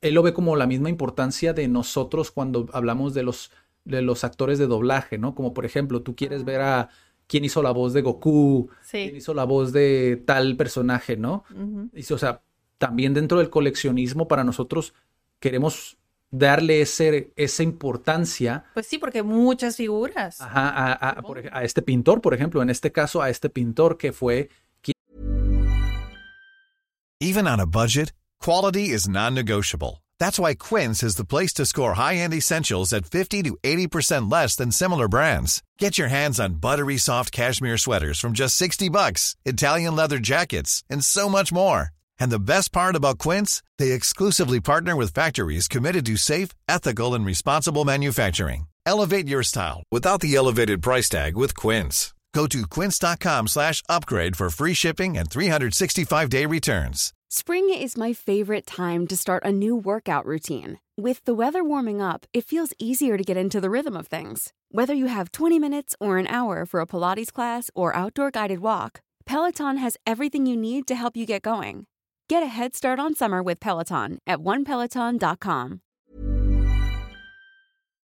él lo ve como la misma importancia de nosotros cuando hablamos de los, de los actores de doblaje, ¿no? Como por ejemplo, tú quieres ver a quién hizo la voz de Goku, quién hizo la voz de tal personaje, ¿no? y, o sea, también dentro del coleccionismo para nosotros queremos darle ese, esa importancia. Pues sí, porque muchas figuras. Ajá, a, a, a, este pintor, por ejemplo, en este caso, a este pintor que fue... Even on a budget. Quality is non-negotiable. That's why Quince is the place to score high-end essentials at 50 to 80% less than similar brands. Get your hands on buttery soft cashmere sweaters from just 60 bucks, Italian leather jackets, and so much more. And the best part about Quince, they exclusively partner with factories committed to safe, ethical, and responsible manufacturing. Elevate your style without the elevated price tag with Quince. Go to quince.com slash upgrade for free shipping and 365-day returns. Spring is my favorite time to start a new workout routine. With the weather warming up, it feels easier to get into the rhythm of things. Whether you have 20 minutes or an hour for a Pilates class or outdoor guided walk, Peloton has everything you need to help you get going. Get a head start on summer with Peloton at onepeloton.com.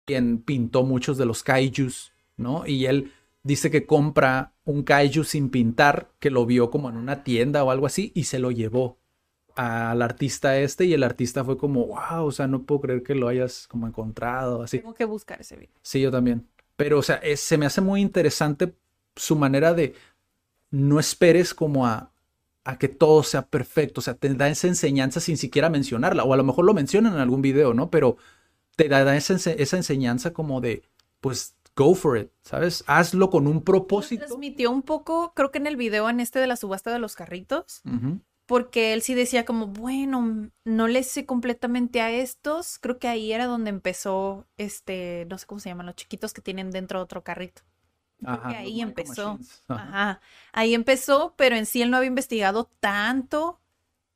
Quien pintó muchos de los kaijus, ¿no? Y él dice que compra un kaiju sin pintar, que lo vio como en una tienda o algo así, y se lo llevó al artista este y el artista fue como, wow, o sea, no puedo creer que lo hayas como encontrado, así. Tengo que buscar ese video. Sí, yo también. Pero, o sea, se me hace muy interesante su manera de no esperes como a, a, que todo sea perfecto, o sea, te da esa enseñanza sin siquiera mencionarla, o a lo mejor lo mencionan en algún video, ¿no? Pero te da esa, esa enseñanza como de, pues, go for it, ¿sabes? Hazlo con un propósito. Transmitió un poco, creo que en el video en este de la subasta de los carritos, porque él sí decía como, bueno, no le sé completamente a estos. Creo que ahí era donde empezó, este, no sé cómo se llaman, los chiquitos que tienen dentro otro carrito. Ajá, ahí empezó. Ajá. Ahí empezó, pero en sí él no había investigado tanto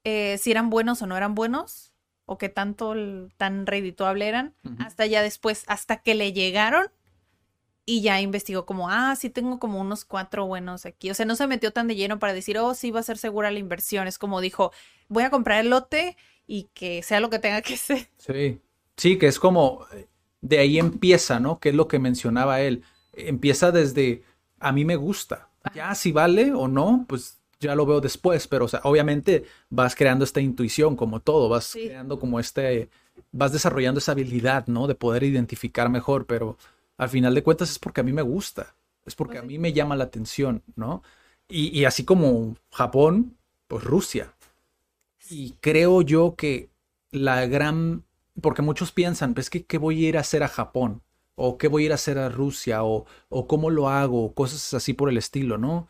eh, si eran buenos o no eran buenos, o qué tanto tan redituable eran, hasta ya después, hasta que le llegaron y ya investigó como, ah, sí tengo como unos cuatro buenos aquí. O sea, no se metió tan de lleno para decir, oh, sí va a ser segura la inversión. Es como dijo, voy a comprar el lote y que sea lo que tenga que ser. Sí, sí, que es como, de ahí empieza, ¿no? Que es lo que mencionaba él. Empieza desde, a mí me gusta. Ya si vale o no, pues ya lo veo después, pero o sea, obviamente vas creando esta intuición como todo, vas Sí. creando como este, vas desarrollando esa habilidad, ¿no? De poder identificar mejor, pero al final de cuentas es porque a mí me gusta, es porque Pues a sí. mí me llama la atención, ¿no? Y, y así como Japón, pues Rusia. Y creo yo que la gran, porque muchos piensan, pues que qué voy a ir a hacer a Japón, o qué voy a ir a hacer a Rusia, o, o cómo lo hago, cosas así por el estilo, ¿no?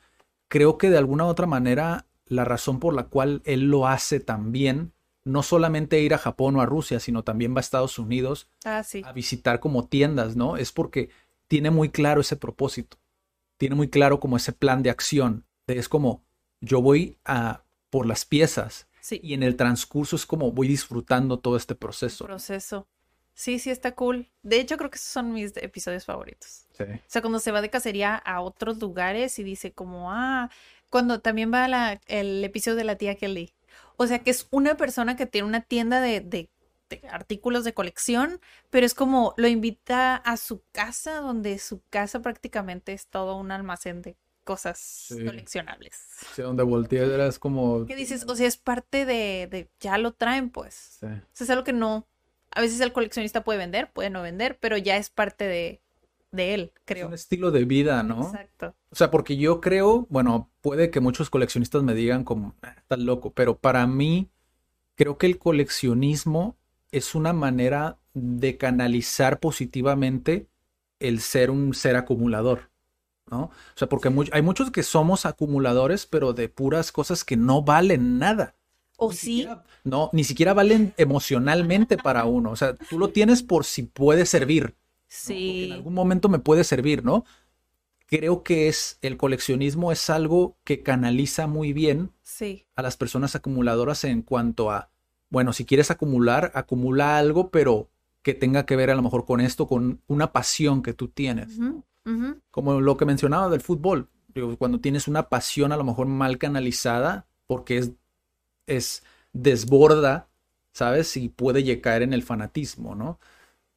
Creo que de alguna u otra manera la razón por la cual él lo hace también, no solamente ir a Japón o a Rusia, sino también va a Estados Unidos Ah, sí. a visitar como tiendas, ¿no? Es porque tiene muy claro ese propósito, tiene muy claro como ese plan de acción, es como yo voy a por las piezas Sí. y en el transcurso es como voy disfrutando todo este proceso. proceso. Sí, sí, está cool. De hecho, creo que esos son mis episodios favoritos. Sí. O sea, cuando se va de cacería a otros lugares y dice como, ah, cuando también va la- el episodio de la tía Kelly. O sea, que es una persona que tiene una tienda de, de- de artículos de colección, pero es como lo invita a su casa, donde su casa prácticamente es todo un almacén de cosas Sí. coleccionables. Sí, donde volteas eras como... ¿Qué dices? O sea, es parte de, de ya lo traen, pues. Sí. O sea, es algo que no. A veces el coleccionista puede vender, puede no vender, pero ya es parte de, de él, Es creo. un estilo de vida, ¿no? Exacto. O sea, porque yo creo, bueno, puede que muchos coleccionistas me digan como, "Ah, estás loco, pero para mí creo que el coleccionismo es una manera de canalizar positivamente el ser un ser acumulador, ¿no? O sea, porque hay muchos que somos acumuladores, pero de puras cosas que no valen nada. O Ni sí, siquiera- no, ni siquiera valen emocionalmente para uno. O sea, tú lo tienes por si puede servir. ¿no? Sí. en algún momento me puede servir, ¿no? Creo que es el coleccionismo es algo que canaliza muy bien Sí. a las personas acumuladoras en cuanto a, bueno, si quieres acumular, acumula algo, pero que tenga que ver a lo mejor con esto, con una pasión que tú tienes. Como lo que mencionaba del fútbol. Digo, cuando tienes una pasión a lo mejor mal canalizada, porque es, es desborda, ¿sabes? Y puede caer en el fanatismo, ¿no?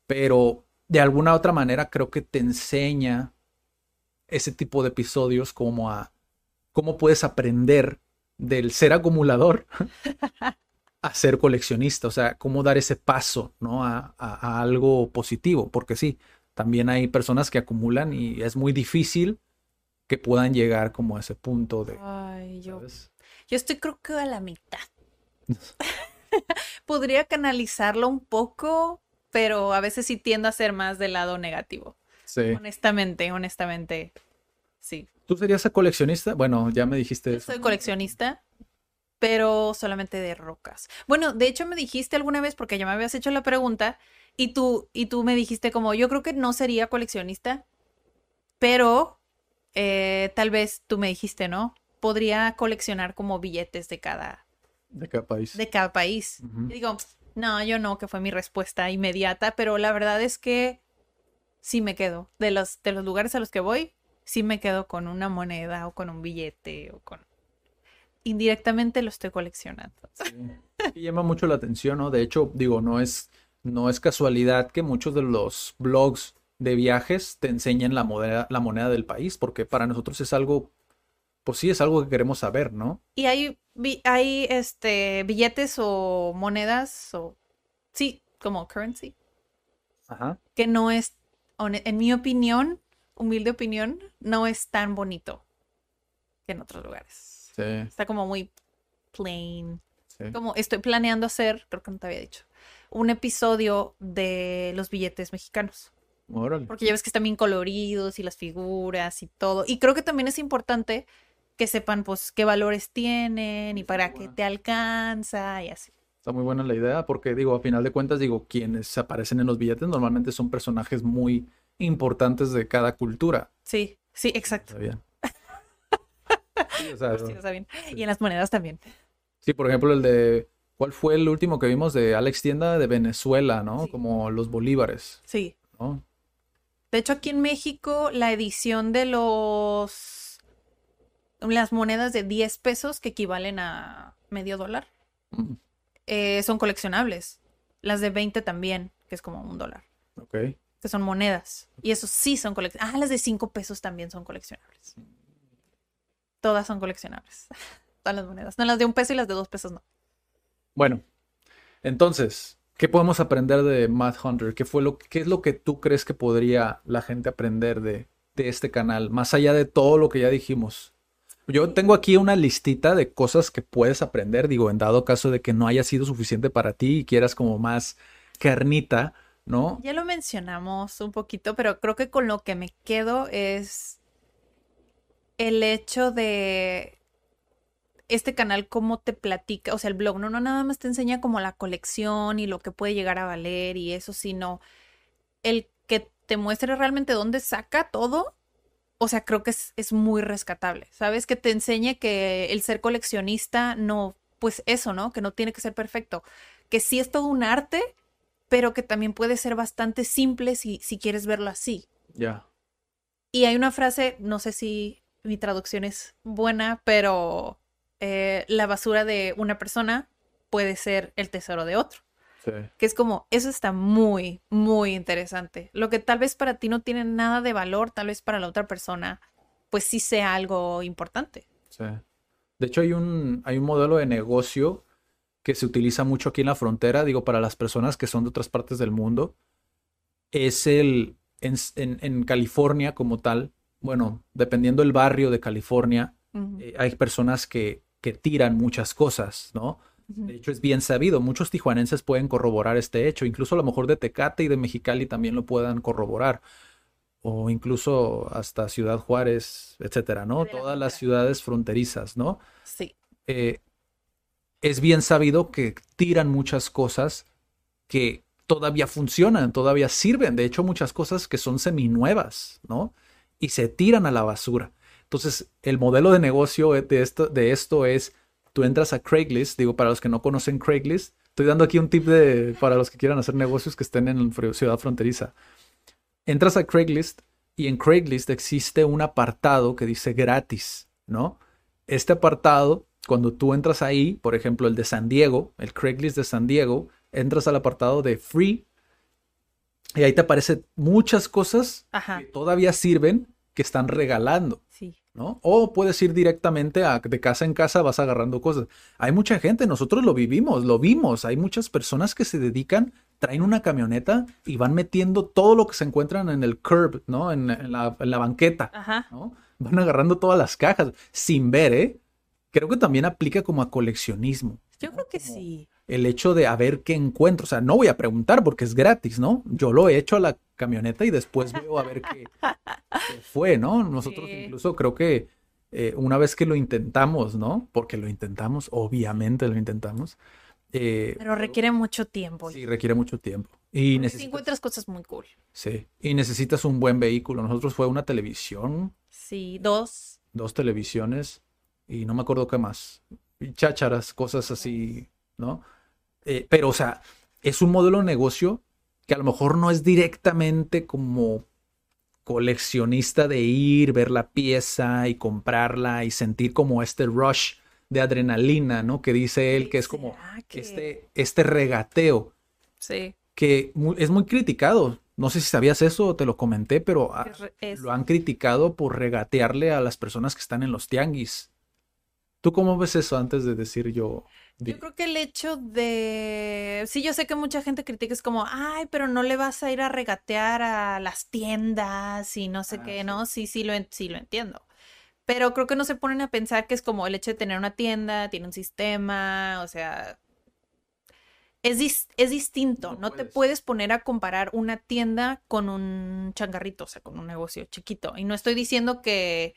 Pero de alguna otra manera creo que te enseña ese tipo de episodios como a cómo puedes aprender del ser acumulador a ser coleccionista, o sea, cómo dar ese paso, ¿no? A, a- a algo positivo, porque sí, también hay personas que acumulan y es muy difícil que puedan llegar como a ese punto de, Ay, yo, ¿sabes? Yo estoy creo que a la mitad. Podría canalizarlo un poco, pero a veces sí tiendo a ser más del lado negativo. Sí. Honestamente, honestamente, sí. ¿Tú serías coleccionista? Bueno, ya me dijiste Yo eso. soy coleccionista, pero solamente de rocas. Bueno, de hecho me dijiste alguna vez, porque ya me habías hecho la pregunta, y tú, y tú me dijiste como, yo creo que no sería coleccionista, pero eh, tal vez tú me dijiste, ¿no? Podría coleccionar como billetes de cada, ¿De qué país? de cada país. Y digo, no, yo no, que fue mi respuesta inmediata, pero la verdad es que sí me quedo. De los, de los lugares a los que voy, sí me quedo con una moneda o con un billete o con... Indirectamente lo estoy coleccionando. Sí. Y llama mucho la atención, ¿no? De hecho, digo, no es, no es casualidad que muchos de los blogs de viajes te enseñen la moneda, la moneda del país, porque para nosotros es algo, pues sí, es algo que queremos saber, ¿no? Y hay, hay este, billetes o monedas o... Sí, como currency, Ajá. que no es, en mi opinión, humilde opinión, no es tan bonito que en otros lugares. Sí, Está como muy plain. sí. Como estoy planeando hacer, creo que no te había dicho, un episodio de los billetes mexicanos. Órale. Porque ya ves que están bien coloridos y las figuras y todo. Y creo que también es importante que sepan pues qué valores tienen y para qué te alcanza y así. Está muy buena la idea, porque digo, a final de cuentas, digo, quienes aparecen en los billetes normalmente son personajes muy importantes de cada cultura. Sí, sí, exacto. Está bien. Sí, o sea, Sí, está bien. Y en las monedas también. Sí, por ejemplo, el de. ¿Cuál fue el último que vimos de Alex Tienda de Venezuela, ¿no? Sí. Como los bolívares, Sí. ¿no? De hecho, aquí en México, la edición de los... Las monedas de 10 pesos, que equivalen a medio dólar, Mm, eh, son coleccionables. Las de 20 también, que es como un dólar, Ok. que son monedas. Y esos sí son coleccionables. Ah, las de 5 pesos también son coleccionables. Todas son coleccionables. todas las monedas. No, las de un peso y las de dos pesos no. Bueno, entonces, ¿qué podemos aprender de Matt Hunter? ¿Qué, fue lo, ¿Qué es lo que tú crees que podría la gente aprender de, de este canal? Más allá de todo lo que ya dijimos. Yo tengo aquí una listita de cosas que puedes aprender, digo, en dado caso de que no haya sido suficiente para ti y quieras como más carnita, ¿no? Ya lo mencionamos un poquito, pero creo que con lo que me quedo es el hecho de este canal, cómo te platica, o sea, el blog, no, no nada más te enseña como la colección y lo que puede llegar a valer y eso, sino el que te muestre realmente dónde saca todo o sea, creo que es, es, muy rescatable, ¿sabes? Que te enseñe que el ser coleccionista no, pues eso, ¿no? Que no tiene que ser perfecto, que sí es todo un arte, pero que también puede ser bastante simple si, si quieres verlo así. Ya. Y hay una frase, no sé si mi traducción es buena, pero eh, la basura de una persona puede ser el tesoro de otro. Que es como, eso está muy, muy interesante. Lo que tal vez para ti no tiene nada de valor, tal vez para la otra persona, pues sí sea algo importante. Sí. De hecho, hay un, hay un modelo de negocio que se utiliza mucho aquí en la frontera, digo, para las personas que son de otras partes del mundo. Es el, en, en, California como tal, bueno, dependiendo del barrio de California, eh, hay personas que, que tiran muchas cosas, ¿no? De hecho, es bien sabido. Muchos tijuanenses pueden corroborar este hecho. Incluso a lo mejor de Tecate y de Mexicali también lo puedan corroborar. O incluso hasta Ciudad Juárez, etcétera, ¿no? Todas las ciudades fronterizas, ¿no? Sí. Eh, es bien sabido que tiran muchas cosas que todavía funcionan, todavía sirven. De hecho, muchas cosas que son seminuevas, ¿no? Y se tiran a la basura. Entonces, el modelo de negocio de esto, de esto es tú entras a Craigslist, digo, para los que no conocen Craigslist, estoy dando aquí un tip de, para los que quieran hacer negocios que estén en ciudad fronteriza. Entras a Craigslist y en Craigslist existe un apartado que dice gratis, ¿no? Este apartado, cuando tú entras ahí, por ejemplo, el de San Diego, el Craigslist de San Diego, entras al apartado de free y ahí te aparecen muchas cosas que todavía sirven que están regalando. ¿No? O puedes ir directamente a, de casa en casa, vas agarrando cosas. Hay mucha gente, nosotros lo vivimos, lo vimos. Hay muchas personas que se dedican, traen una camioneta y van metiendo todo lo que se encuentran en el curb, ¿no? En, la, banqueta, ¿no? Van agarrando todas las cajas sin ver, ¿eh? Creo que también aplica como a coleccionismo. Yo creo que sí el hecho de a ver qué encuentro. O sea, no voy a preguntar porque es gratis, ¿no? Yo lo he hecho a la camioneta y después veo a ver qué, fue, ¿no? Nosotros incluso creo que eh, una vez que lo intentamos, ¿no? Porque lo intentamos, obviamente lo intentamos. Eh, Pero requiere mucho tiempo. Sí, requiere mucho tiempo. Y necesitas, encuentras cosas muy cool. Sí, y necesitas un buen vehículo. Nosotros fue una televisión. Sí, dos. Dos televisiones y no me acuerdo qué más. Y chácharas, cosas así, ¿no? Eh, pero, o sea, es un modelo de negocio que a lo mejor no es directamente como coleccionista de ir, ver la pieza y comprarla y sentir como este rush de adrenalina, ¿no? Que dice él que es como este, este regateo. Sí. Que es muy criticado. No sé si sabías eso o te lo comenté, pero lo han criticado por regatearle a las personas que están en los tianguis. ¿Tú cómo ves eso antes de decir yo? Yo creo que el hecho de... Sí, yo sé que mucha gente critica, es como, ay, pero no le vas a ir a regatear a las tiendas y no sé ah, qué, ¿no? Sí, sí lo, sí lo entiendo. Pero creo que no se ponen a pensar que es como el hecho de tener una tienda, tiene un sistema, o sea... Es, es distinto, no, te puedes poner a comparar una tienda con un changarrito, o sea, con un negocio chiquito. Y no estoy diciendo que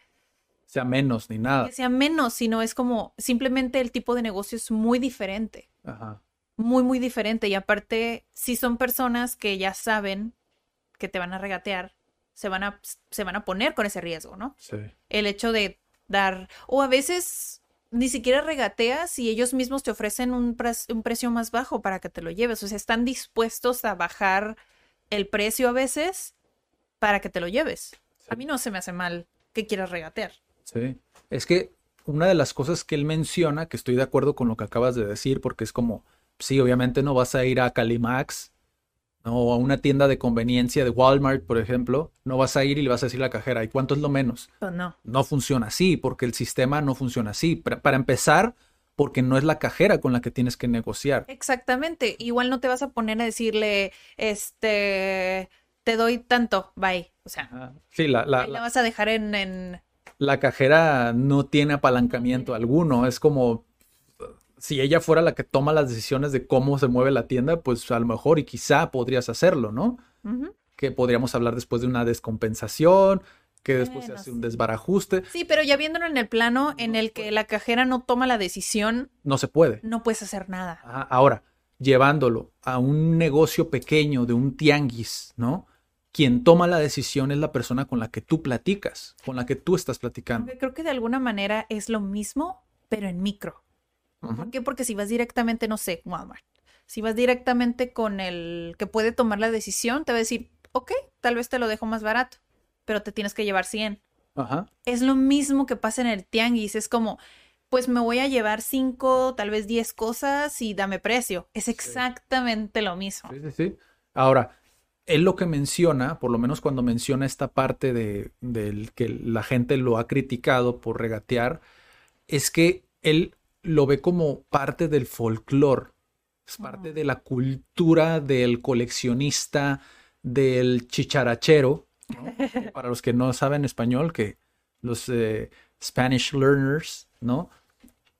sea menos ni nada. Que sea menos, sino es como simplemente el tipo de negocio es muy diferente. Ajá. Muy, muy diferente. Y aparte, si son personas que ya saben que te van a regatear, se van a, se van a poner con ese riesgo, ¿no? Sí. El hecho de dar, o a veces ni siquiera regateas y ellos mismos te ofrecen un, un precio más bajo para que te lo lleves. O sea, están dispuestos a bajar el precio a veces para que te lo lleves. A mí no se me hace mal que quieras regatear. Sí. Es que una de las cosas que él menciona, que estoy de acuerdo con lo que acabas de decir, porque es como, sí, obviamente no vas a ir a Calimax, ¿no? O a una tienda de conveniencia de Walmart, por ejemplo, no vas a ir y le vas a decir a la cajera, ¿y cuánto es lo menos? Pues no. No funciona así, porque el sistema no funciona así. Para, para empezar, porque no es la cajera con la que tienes que negociar. Exactamente. Igual no te vas a poner a decirle, este, te doy tanto, bye. O sea. Sí, la, la, la la- vas a dejar en, en... la cajera no tiene apalancamiento alguno. Es como si ella fuera la que toma las decisiones de cómo se mueve la tienda, pues a lo mejor y quizá podrías hacerlo, ¿no? Que podríamos hablar después de una descompensación, que después se hace un desbarajuste. Sí, pero ya viéndolo en el plano en el que la cajera no toma la decisión, No se puede. no puedes hacer nada. Ajá, Ahora, llevándolo a un negocio pequeño de un tianguis, ¿no? Quien toma la decisión es la persona con la que tú platicas, con la que tú estás platicando. Creo que de alguna manera es lo mismo, pero en micro. ¿Por qué? Porque si vas directamente, no sé, Walmart, si vas directamente con el que puede tomar la decisión, te va a decir, ok, tal vez te lo dejo más barato, pero te tienes que llevar 100. Ajá. Es lo mismo que pasa en el tianguis, es como, pues me voy a llevar 5, tal vez 10 cosas y dame precio. Es exactamente lo mismo. Sí, sí, sí. Ahora, él lo que menciona, por lo menos cuando menciona esta parte de, que la gente lo ha criticado por regatear, es que él lo ve como parte del folclore, es parte de la cultura del coleccionista, del chicharachero, Para los que no saben español, que los eh, Spanish learners, ¿no?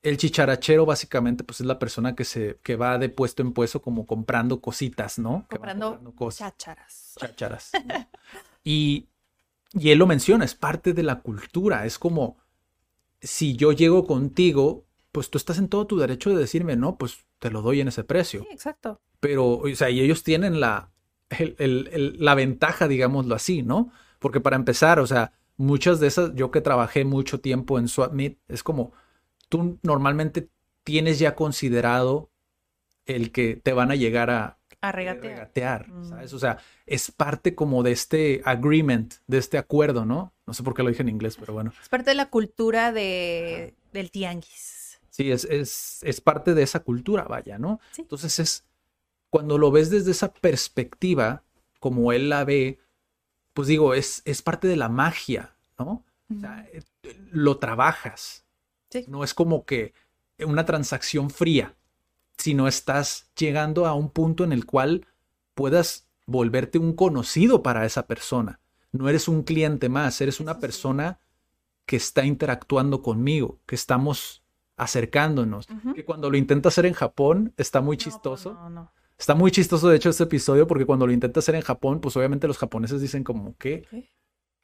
El chicharachero básicamente pues es la persona que se que va de puesto en puesto como comprando cositas, ¿no? Va Comprando cosas, chácharas. chácharas. ¿no? Y, y él lo menciona, es parte de la cultura, es como si yo llego contigo, pues tú estás en todo tu derecho de decirme, no, pues te lo doy en ese precio. Sí, exacto. Pero, o sea, y ellos tienen la, el- el- el- la ventaja, digámoslo así, ¿no? Porque para empezar, o sea, muchas de esas, yo que trabajé mucho tiempo en SwapMeet, es como tú normalmente tienes ya considerado el que te van a llegar a A regatear. regatear, Mm. ¿sabes? O sea, es parte como de este agreement, de este acuerdo, ¿no? No sé por qué lo dije en inglés, pero bueno. Es parte de la cultura de, del tianguis. Sí, es, es, es parte de esa cultura, vaya, ¿no? Sí. Entonces es, cuando lo ves desde esa perspectiva, como él la ve, pues digo, es, es parte de la magia, ¿no? O sea, eh, lo trabajas. Sí. No es como que una transacción fría, sino estás llegando a un punto en el cual puedas volverte un conocido para esa persona. No eres un cliente más, eres una persona que está interactuando conmigo, que estamos acercándonos. Que cuando lo intenta hacer en Japón está muy No, chistoso. no, no. Está muy chistoso, de hecho, este episodio, porque cuando lo intenta hacer en Japón, pues obviamente los japoneses dicen como que, ¿Qué?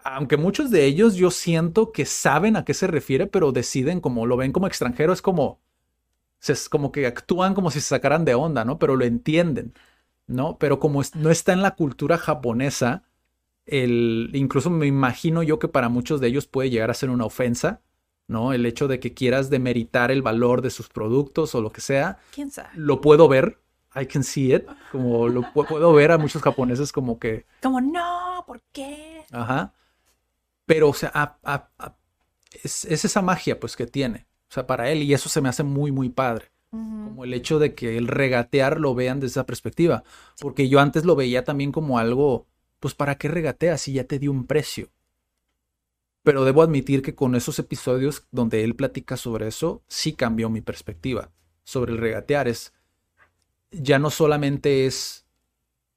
Aunque muchos de ellos yo siento que saben a qué se refiere, pero deciden como lo ven como extranjero, es como, es como que actúan como si se sacaran de onda, ¿no? Pero lo entienden, ¿no? Pero como no está en la cultura japonesa, el, incluso me imagino yo que para muchos de ellos puede llegar a ser una ofensa, ¿no? El hecho de que quieras demeritar el valor de sus productos o lo que sea, ¿Quién sabe? lo puedo ver, I can see it, como lo pu- puedo ver a muchos japoneses como que, Como, no, ¿por qué? ajá, pero o sea, a- a- a- es, es esa magia pues que tiene, o sea, para él y eso se me hace muy, muy padre, como el hecho de que el regatear lo vean desde esa perspectiva, porque yo antes lo veía también como algo, pues, ¿para qué regateas si ya te di un precio? Pero debo admitir que con esos episodios donde él platica sobre eso, sí cambió mi perspectiva sobre el regatear. Es ya no solamente es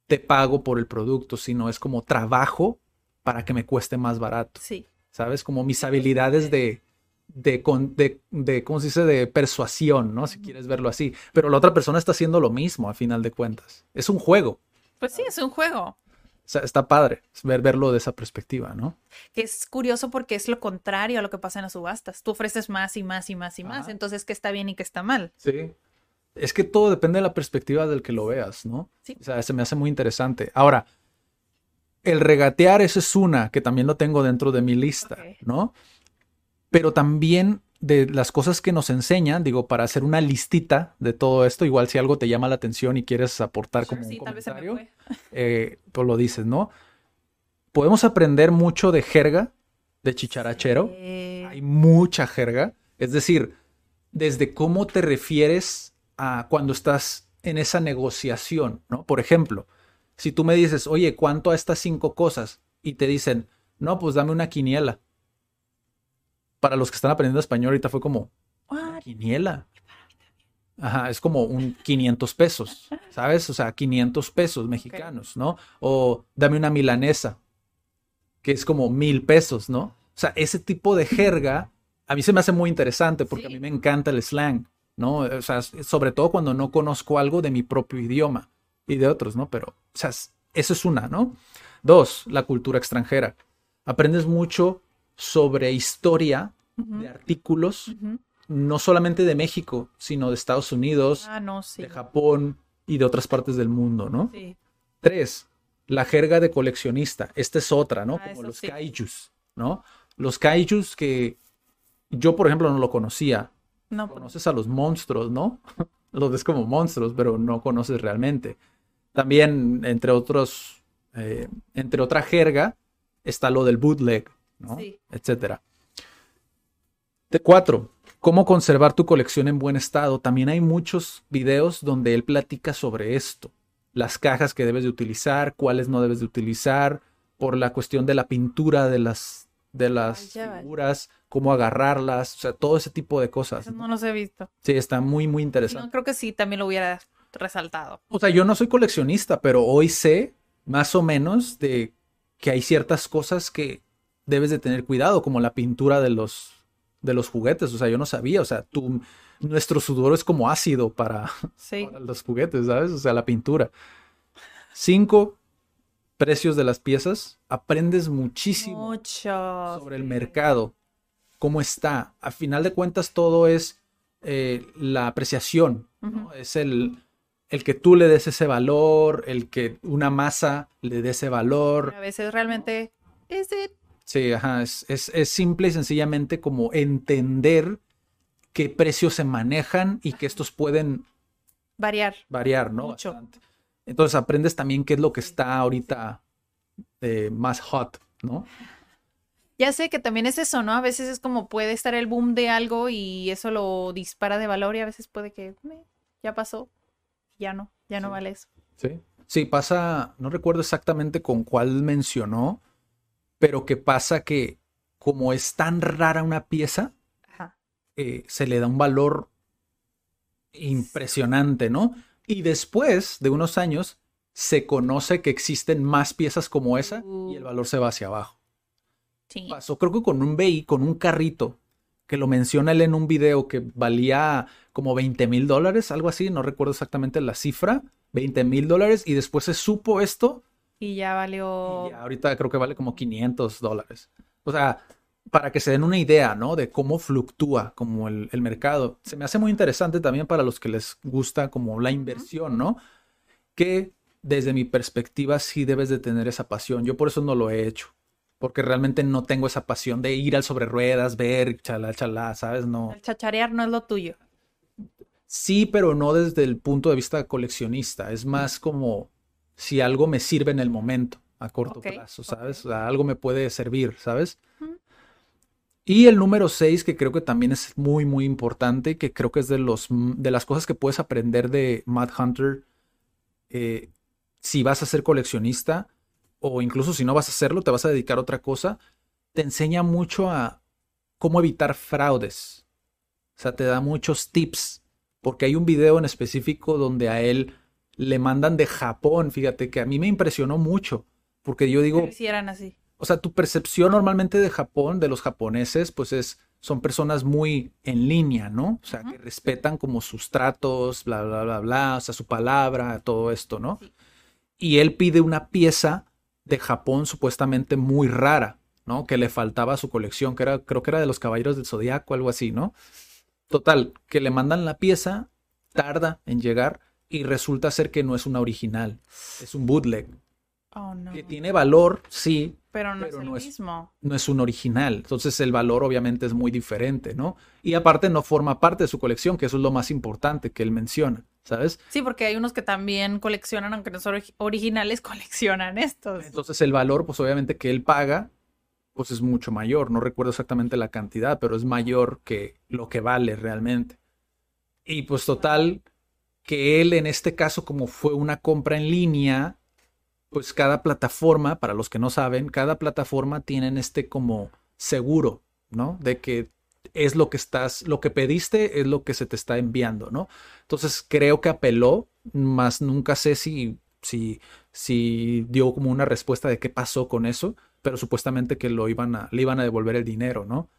te pago por el producto, sino es como trabajo para que me cueste más barato. Sí. ¿Sabes? Como mis habilidades de, de, de, de, ¿cómo se dice? De persuasión, ¿no? Si quieres verlo así. Pero la otra persona está haciendo lo mismo a final de cuentas. Es un juego. Pues sí, es un juego. O sea, está padre ver, verlo de esa perspectiva, ¿no? Que es curioso porque es lo contrario a lo que pasa en las subastas. Tú ofreces más y más y más y más. Entonces, ¿qué está bien y qué está mal? Sí. Es que todo depende de la perspectiva del que lo veas, ¿no? Sí. O sea, se me hace muy interesante. Ahora, el regatear, eso es una que también lo tengo dentro de mi lista. ¿no? Pero también de las cosas que nos enseñan, digo, para hacer una listita de todo esto, igual si algo te llama la atención y quieres aportar Sure, como un sí, tal vez se me comentario, eh, pues lo dices, ¿no? Podemos aprender mucho de jerga, de chicharachero. Hay mucha jerga. Es decir, desde cómo te refieres a cuando estás en esa negociación, ¿no? Por ejemplo, Si tú me dices, oye, ¿cuánto a estas cinco cosas? Y te dicen, no, pues dame una quiniela. Para los que están aprendiendo español, ahorita fue como, What? quiniela. Ajá, es como un 500 pesos, ¿sabes? O sea, 500 pesos mexicanos, ¿no? O dame una milanesa, que es como mil pesos, ¿no? O sea, ese tipo de jerga a mí se me hace muy interesante porque a mí me encanta el slang, ¿no? O sea, sobre todo cuando no conozco algo de mi propio idioma y de otros, ¿no? Pero, o sea, eso es una, ¿no? Dos, la cultura extranjera. Aprendes mucho sobre historia de artículos, no solamente de México, sino de Estados Unidos, Ah, no, sí. de Japón y de otras partes del mundo, ¿no? Sí. Tres, la jerga de coleccionista. Esta es otra, ¿no? Ah, Como los sí. kaijus, ¿no? Los kaijus que yo, por ejemplo, no lo conocía. No, pues, Conoces a los monstruos, ¿no? los ves como monstruos, pero no conoces realmente. También, entre otros, eh, entre otra jerga, está lo del bootleg, ¿no? Sí. Etcétera. De cuatro, cómo conservar tu colección en buen estado. También hay muchos videos donde él platica sobre esto. Las cajas que debes de utilizar, cuáles no debes de utilizar, por la cuestión de la pintura de las, de las figuras, cómo agarrarlas, o sea, todo ese tipo de cosas. Eso no los he visto. Sí, está muy, muy interesante. no, creo que sí, también lo hubiera resaltado. O sea, yo no soy coleccionista, pero hoy sé más o menos de que hay ciertas cosas que debes de tener cuidado, como la pintura de los, de los juguetes. O sea, yo no sabía. O sea, tu, nuestro sudor es como ácido para, Sí. para los juguetes, ¿sabes? O sea, la pintura. Cinco, precios de las piezas. Aprendes muchísimo Mucho. sobre el mercado, cómo está. A final de cuentas, todo es eh, la apreciación, ¿no? Es el, el que tú le des ese valor, el que una masa le dé ese valor. A veces realmente es Sí, ajá, es, es- es simple y sencillamente como entender qué precios se manejan y que estos pueden variar. variar, ¿no? Mucho. Bastante. Entonces aprendes también qué es lo que está ahorita eh, más hot, ¿no? Ya sé que también es eso, ¿no? A veces es como puede estar el boom de algo y eso lo dispara de valor y a veces puede que "Meh, ya pasó, ya no, ya no Sí. vale eso. Sí. Sí, pasa, no recuerdo exactamente con cuál mencionó, pero que pasa que como es tan rara una pieza, Ajá. eh, se le da un valor impresionante, ¿no? Y después de unos años se conoce que existen más piezas como esa y el Uh. valor se va hacia abajo. Sí. Pasó creo que con un VI, con un carrito, que lo menciona él en un video que valía como 20 mil dólares, algo así, no recuerdo exactamente la cifra, 20 mil dólares, y después se supo esto, Y ya valió. y ya ahorita creo que vale como 500 dólares. O sea, para que se den una idea, ¿no? De cómo fluctúa como el, el mercado. Se me hace muy interesante también para los que les gusta como la inversión, ¿no? Que desde mi perspectiva sí debes de tener esa pasión. Yo por eso no lo he hecho. Porque realmente no tengo esa pasión de ir al sobre ruedas, ver, chalá, chalá, ¿sabes? No. El chacharear no es lo tuyo. Sí, pero no desde el punto de vista coleccionista. Es más como si algo me sirve en el momento, a corto plazo. ¿sabes? O sea, algo me puede servir, ¿sabes? Y el número 6, que creo que también es muy, muy importante, que creo que es de los, de las cosas que puedes aprender de Mad Hunter eh, si vas a ser coleccionista o incluso si no vas a hacerlo, te vas a dedicar a otra cosa, te enseña mucho a cómo evitar fraudes. O sea, te da muchos tips, porque hay un video en específico donde a él le mandan de Japón, fíjate que a mí me impresionó mucho, porque yo digo, hicieran así. o sea, tu percepción normalmente de Japón, de los japoneses, pues es, son personas muy en línea, ¿no? O sea, que respetan como sus tratos, bla, bla, bla, bla, o sea, su palabra, todo esto, ¿no? Sí. Y él pide una pieza de Japón supuestamente muy rara, ¿no? Que le faltaba a su colección, que era, creo que era de los Caballeros del Zodiaco, algo así, ¿no? Total, que le mandan la pieza, tarda en llegar y resulta ser que no es una original, es un bootleg, Oh, no. que tiene valor, sí, Pero no pero es el no es- mismo. no es un original. Entonces el valor obviamente es muy diferente, ¿no? Y aparte no forma parte de su colección, que eso es lo más importante que él menciona, ¿sabes? Sí, porque hay unos que también coleccionan, aunque no son ori- originales, coleccionan estos. Entonces el valor, pues obviamente que él paga, pues es mucho mayor. No recuerdo exactamente la cantidad, pero es mayor que lo que vale realmente. Y pues total, que él en este caso, como fue una compra en línea, pues cada plataforma, para los que no saben, cada plataforma tienen este como seguro, ¿no? De que es lo que estás, lo que pediste es lo que se te está enviando, ¿no? Entonces creo que apeló, más nunca sé si, si, si dio como una respuesta de qué pasó con eso, pero supuestamente que lo iban a, le iban a devolver el dinero, ¿no?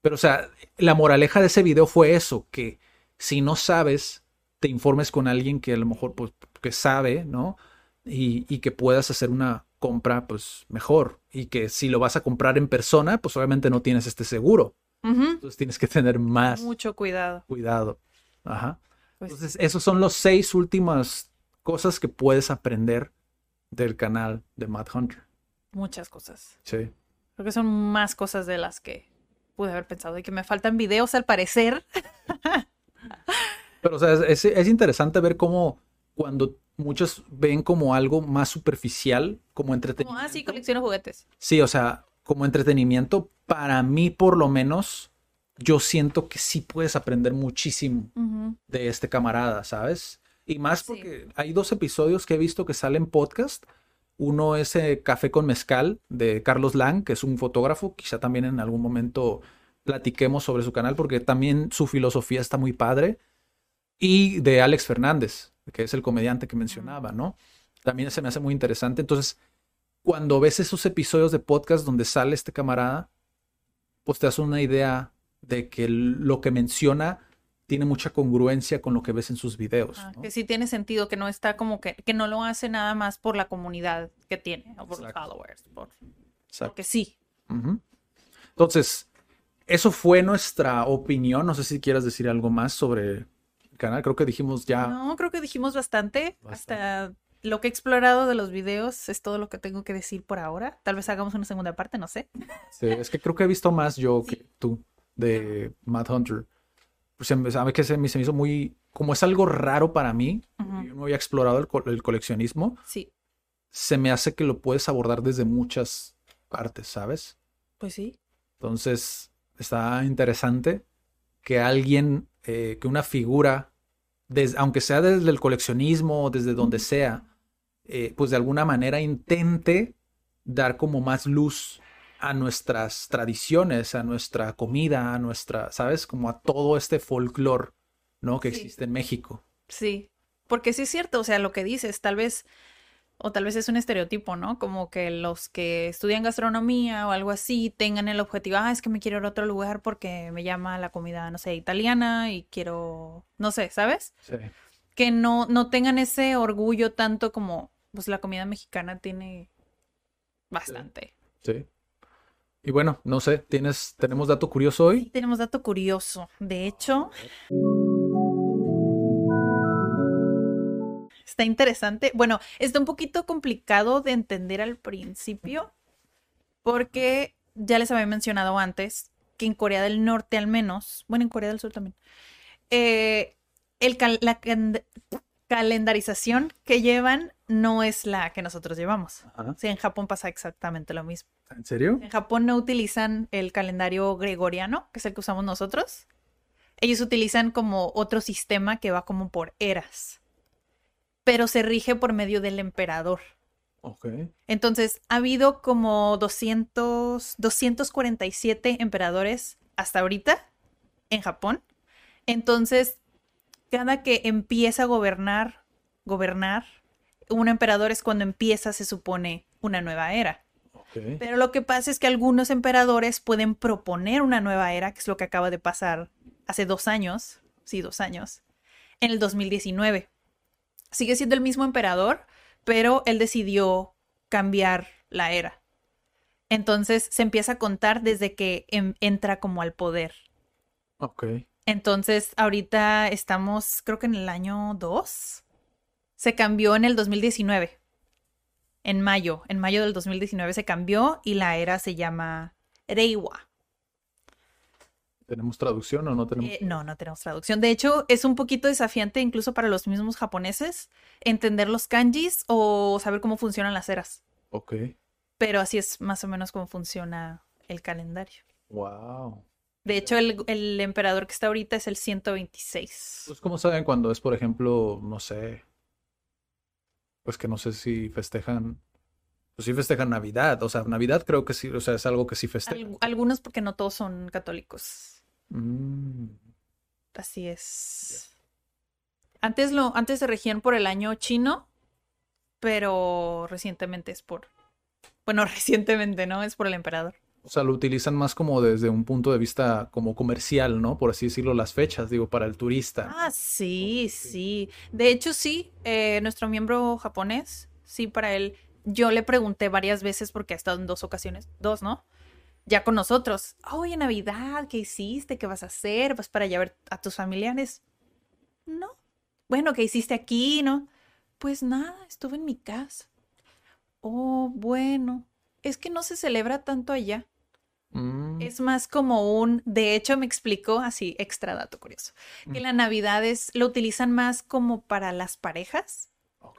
Pero o sea, la moraleja de ese video fue eso, que si no sabes, te informes con alguien que a lo mejor pues que sabe, ¿no? Y, y que puedas hacer una compra pues mejor y que si lo vas a comprar en persona, pues obviamente no tienes este seguro. Entonces tienes que tener más Mucho cuidado. cuidado. Ajá. Pues, Entonces, esos son los seis últimas cosas que puedes aprender del canal de Matt Hunter. muchas cosas. Sí. Creo que son más cosas de las que pude haber pensado y que me faltan videos al parecer. Pero, o sea, es- es interesante ver cómo cuando muchos ven como algo más superficial, como entretenimiento. ah, sí, colecciono juguetes. Sí, o sea, como entretenimiento, para mí por lo menos, yo siento que sí puedes aprender muchísimo de este camarada, ¿sabes? Y más Sí. porque hay dos episodios que he visto que salen podcast. Uno es eh, Café con Mezcal de Carlos Lang, que es un fotógrafo. Quizá también en algún momento platiquemos sobre su canal porque también su filosofía está muy padre. Y de Alex Fernández, que es el comediante que mencionaba, ¿no? También se me hace muy interesante. Entonces, cuando ves esos episodios de podcast donde sale este camarada, pues te das una idea de que lo que menciona tiene mucha congruencia con lo que ves en sus videos. Ah, ¿no? Que sí tiene sentido, que no está como que, que no lo hace nada más por la comunidad que tiene, o por los followers, por, porque sí. Entonces, eso fue nuestra opinión. No sé si quieras decir algo más sobre canal. Creo que dijimos ya. No, creo que dijimos bastante. Bastante. Hasta lo que he explorado de los videos es todo lo que tengo que decir por ahora. Tal vez hagamos una segunda parte, no sé. Sí, es que creo que he visto más yo que tú de Matt Hunter. Pues se me, sabe que se me, se me hizo muy. Como es algo raro para mí, yo no había explorado el, co- el coleccionismo, Sí, se me hace que lo puedes abordar desde muchas partes, ¿sabes? pues sí. Entonces, está interesante que alguien, eh, que una figura, aunque sea desde el coleccionismo o desde donde sea, eh, pues de alguna manera intente dar como más luz a nuestras tradiciones, a nuestra comida, a nuestra, ¿sabes? Como a todo este folclore, ¿no? Que Sí. existe en México. Sí, porque sí es cierto, o sea, lo que dices, tal vez, o tal vez es un estereotipo, ¿no? Como que los que estudian gastronomía o algo así tengan el objetivo, ah, es que me quiero ir a otro lugar porque me llama la comida, no sé, italiana y quiero, no sé, ¿sabes? Sí. Que no, no tengan ese orgullo tanto como, pues la comida mexicana tiene bastante. Sí. Y bueno, no sé, ¿tienes, tenemos dato curioso hoy? Tenemos dato curioso, de hecho... Está interesante. Bueno, está un poquito complicado de entender al principio porque ya les había mencionado antes que en Corea del Norte al menos, bueno, en Corea del Sur también, eh, el cal- la can- calendarización que llevan no es la que nosotros llevamos. Ajá. Sí, en Japón pasa exactamente lo mismo. ¿En serio? En Japón no utilizan el calendario gregoriano, que es el que usamos nosotros. Ellos utilizan como otro sistema que va como por eras, pero se rige por medio del emperador. Entonces, ha habido como 200, 247 emperadores hasta ahorita en Japón. Entonces, cada que empieza a gobernar, gobernar, un emperador es cuando empieza, se supone, una nueva era. Pero lo que pasa es que algunos emperadores pueden proponer una nueva era, que es lo que acaba de pasar hace dos años, sí, dos años, en el 2019. Sigue siendo el mismo emperador, pero él decidió cambiar la era. Entonces se empieza a contar desde que em- entra como al poder. Ok. Entonces ahorita estamos, creo que en el año 2. Se cambió en el 2019. En mayo, en mayo del 2019 se cambió y la era se llama Reiwa. ¿Tenemos traducción o no tenemos? Eh, no, no tenemos traducción. De hecho, es un poquito desafiante incluso para los mismos japoneses entender los kanjis o saber cómo funcionan las eras. Ok. Pero así es más o menos cómo funciona el calendario. Wow. De hecho, el, el emperador que está ahorita es el 126. Pues, ¿cómo saben cuando es, por ejemplo, no sé, pues que no sé si festejan pues sí festejan Navidad. O sea, Navidad creo que sí, o sea, es algo que sí festejan. Al- algunos porque no todos son católicos. Mm, Así es. Antes lo, antes se regían por el año chino, pero recientemente es por. Bueno, recientemente, ¿no? Es por el emperador. O sea, lo utilizan más como desde un punto de vista como comercial, ¿no? Por así decirlo, las fechas, digo, para el turista. Ah, sí, sí. De hecho, sí, eh, nuestro miembro japonés, sí, para él, yo le pregunté varias veces porque ha estado en dos ocasiones, dos, ¿no? Ya con nosotros. Oye, Navidad, ¿qué hiciste? ¿Qué vas a hacer? ¿Vas para allá a ver a tus familiares? No. Bueno, ¿qué hiciste aquí, no? Pues nada, estuve en mi casa. Oh, bueno. Es que no se celebra tanto allá. Mm, Es más como un, de hecho me explicó así, extra dato curioso, que la Navidad es, lo utilizan más como para las parejas,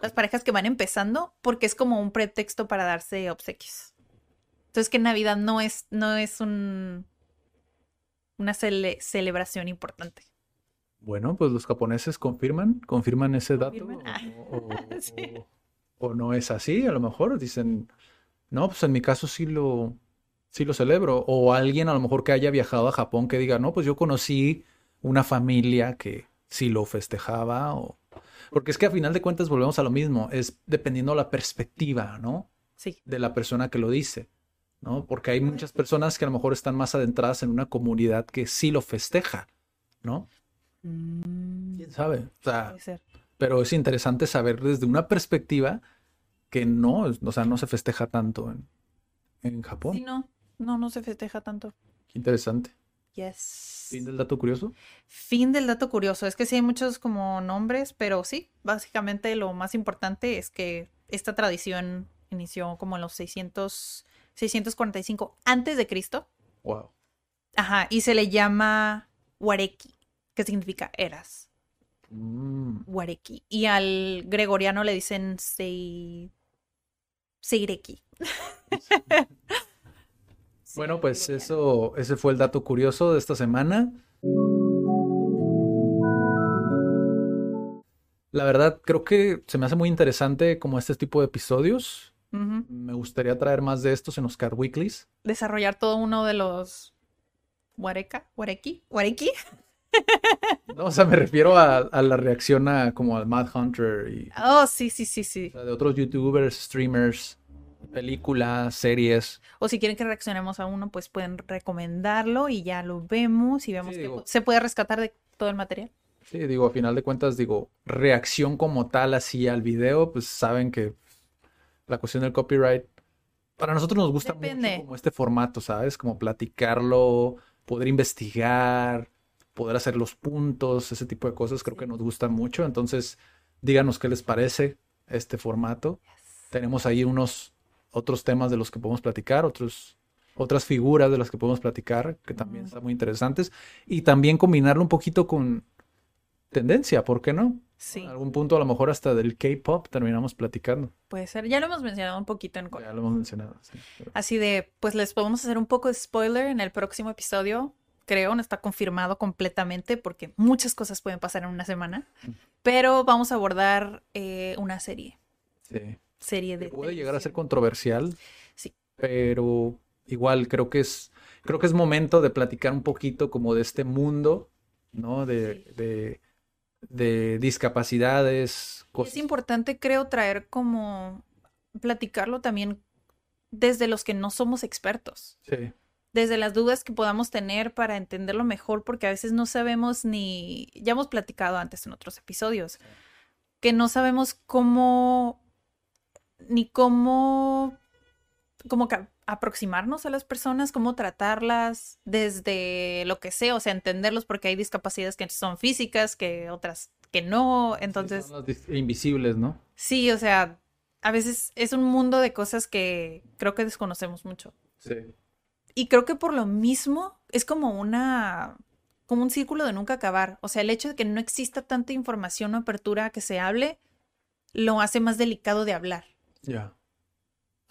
las parejas que van empezando, porque es como un pretexto para darse obsequios. Entonces que Navidad no es, no es un, una cele- celebración importante. Bueno, pues los japoneses confirman, confirman ese dato. Ah, o- o- sí. o- o no es así, a lo mejor dicen, no, pues en mi caso sí lo, sí lo celebro. O alguien a lo mejor que haya viajado a Japón que diga, no, pues yo conocí una familia que sí lo festejaba. O... Porque es que a final de cuentas volvemos a lo mismo, es dependiendo la perspectiva, ¿no? Sí, de la persona que lo dice, ¿no? Porque hay muchas personas que a lo mejor están más adentradas en una comunidad que sí lo festeja, ¿no? ¿Quién sabe? O sea, pero es interesante saber desde una perspectiva que no, o sea, no se festeja tanto en, en Japón. Sí, no, no, no se festeja tanto. Qué interesante. Yes. Fin del dato curioso. Fin del dato curioso. Es que sí hay muchos como nombres, pero sí, básicamente lo más importante es que esta tradición inició como en los 600, 645 antes de Cristo. Wow. Ajá, y se le llama Wareki, que significa eras. Mm, Wareki. Y al gregoriano le dicen Sei... Seireki. Bueno, pues eso, ese fue el dato curioso de esta semana. La verdad, creo que se me hace muy interesante como este tipo de episodios. Me gustaría traer más de estos en los Card Weeklies. Desarrollar todo uno de los Wareka, Wareki, Wareki. No, o sea, me refiero a, a la reacción a como al Mad Hunter y Oh, sí, sí, sí, sí. o sea, de otros youtubers, streamers, películas, series. O si quieren que reaccionemos a uno, pues pueden recomendarlo y ya lo vemos y vemos Sí, que digo- se puede rescatar de todo el material. Sí, digo, a final de cuentas, digo, reacción como tal así al video, pues saben que la cuestión del copyright, para nosotros nos gusta Depende. mucho como este formato, ¿sabes? Como platicarlo, poder investigar, poder hacer los puntos, ese tipo de cosas, creo que nos gusta mucho. Entonces, díganos qué les parece este formato. Tenemos ahí unos otros temas de los que podemos platicar, otros, otras figuras de las que podemos platicar, que también están muy interesantes. Y también combinarlo un poquito con tendencia, ¿por qué no? Sí, En algún punto a lo mejor hasta del K-pop terminamos platicando. puede ser. Ya lo hemos mencionado un poquito en Ya lo hemos mencionado. sí, pero- Así de, pues les podemos hacer un poco de spoiler en el próximo episodio. Creo, no está confirmado completamente porque muchas cosas pueden pasar en una semana. Pero vamos a abordar eh, una serie. sí. Serie de. puede llegar a ser controversial. Sí. Pero igual creo que es, creo que es momento de platicar un poquito como de este mundo, ¿no? De, Sí. de, de discapacidades, Es importante, creo, traer como platicarlo también desde los que no somos expertos. Sí, desde las dudas que podamos tener para entenderlo mejor, porque a veces no sabemos ni, ya hemos platicado antes en otros episodios, que no sabemos cómo, ni cómo, cómo ca- aproximarnos a las personas, cómo tratarlas desde lo que sea, o sea, entenderlos porque hay discapacidades que son físicas, que otras que no, entonces... Son las dis- invisibles, ¿no? Sí, o sea, a veces es un mundo de cosas que creo que desconocemos mucho. Sí. Y creo que por lo mismo es como una, como un círculo de nunca acabar. O sea, el hecho de que no exista tanta información o apertura a que se hable, lo hace más delicado de hablar. Ya.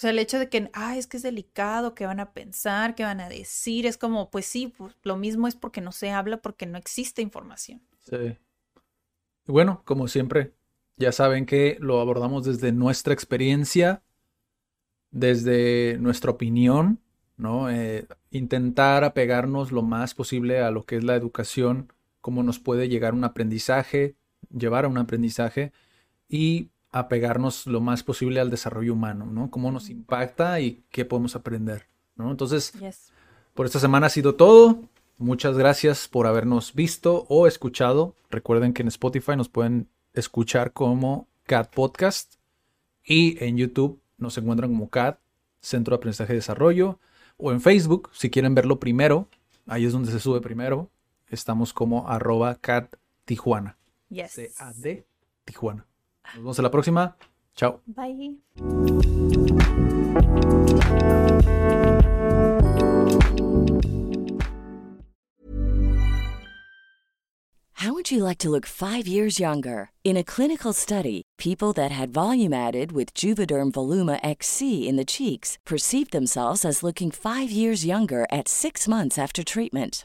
Sea, el hecho de que, ah, es que es delicado, qué van a pensar, qué van a decir, es como, pues sí, pues, lo mismo es porque no se habla, porque no existe información. Sí. Bueno, como siempre, ya saben que lo abordamos desde nuestra experiencia. desde nuestra opinión, ¿no? Eh, intentar apegarnos lo más posible a lo que es la educación, cómo nos puede llegar un aprendizaje, llevar a un aprendizaje y apegarnos lo más posible al desarrollo humano, ¿no? Cómo nos impacta y qué podemos aprender, ¿no? Entonces, por esta semana ha sido todo. Muchas gracias por habernos visto o escuchado. Recuerden que en Spotify nos pueden escuchar como CAT Podcast y en YouTube nos encuentran como CAT, Centro de Aprendizaje y Desarrollo, o en Facebook, si quieren verlo primero, ahí es donde se sube primero, estamos como arroba CAT Tijuana. Yes. C-A-D Tijuana. Nos vemos en la próxima. Chao. Bye. How would you like to look five years younger? In a clinical study, people that had volume added with Juvederm Voluma XC in the cheeks perceived themselves as looking five years younger at six months after treatment.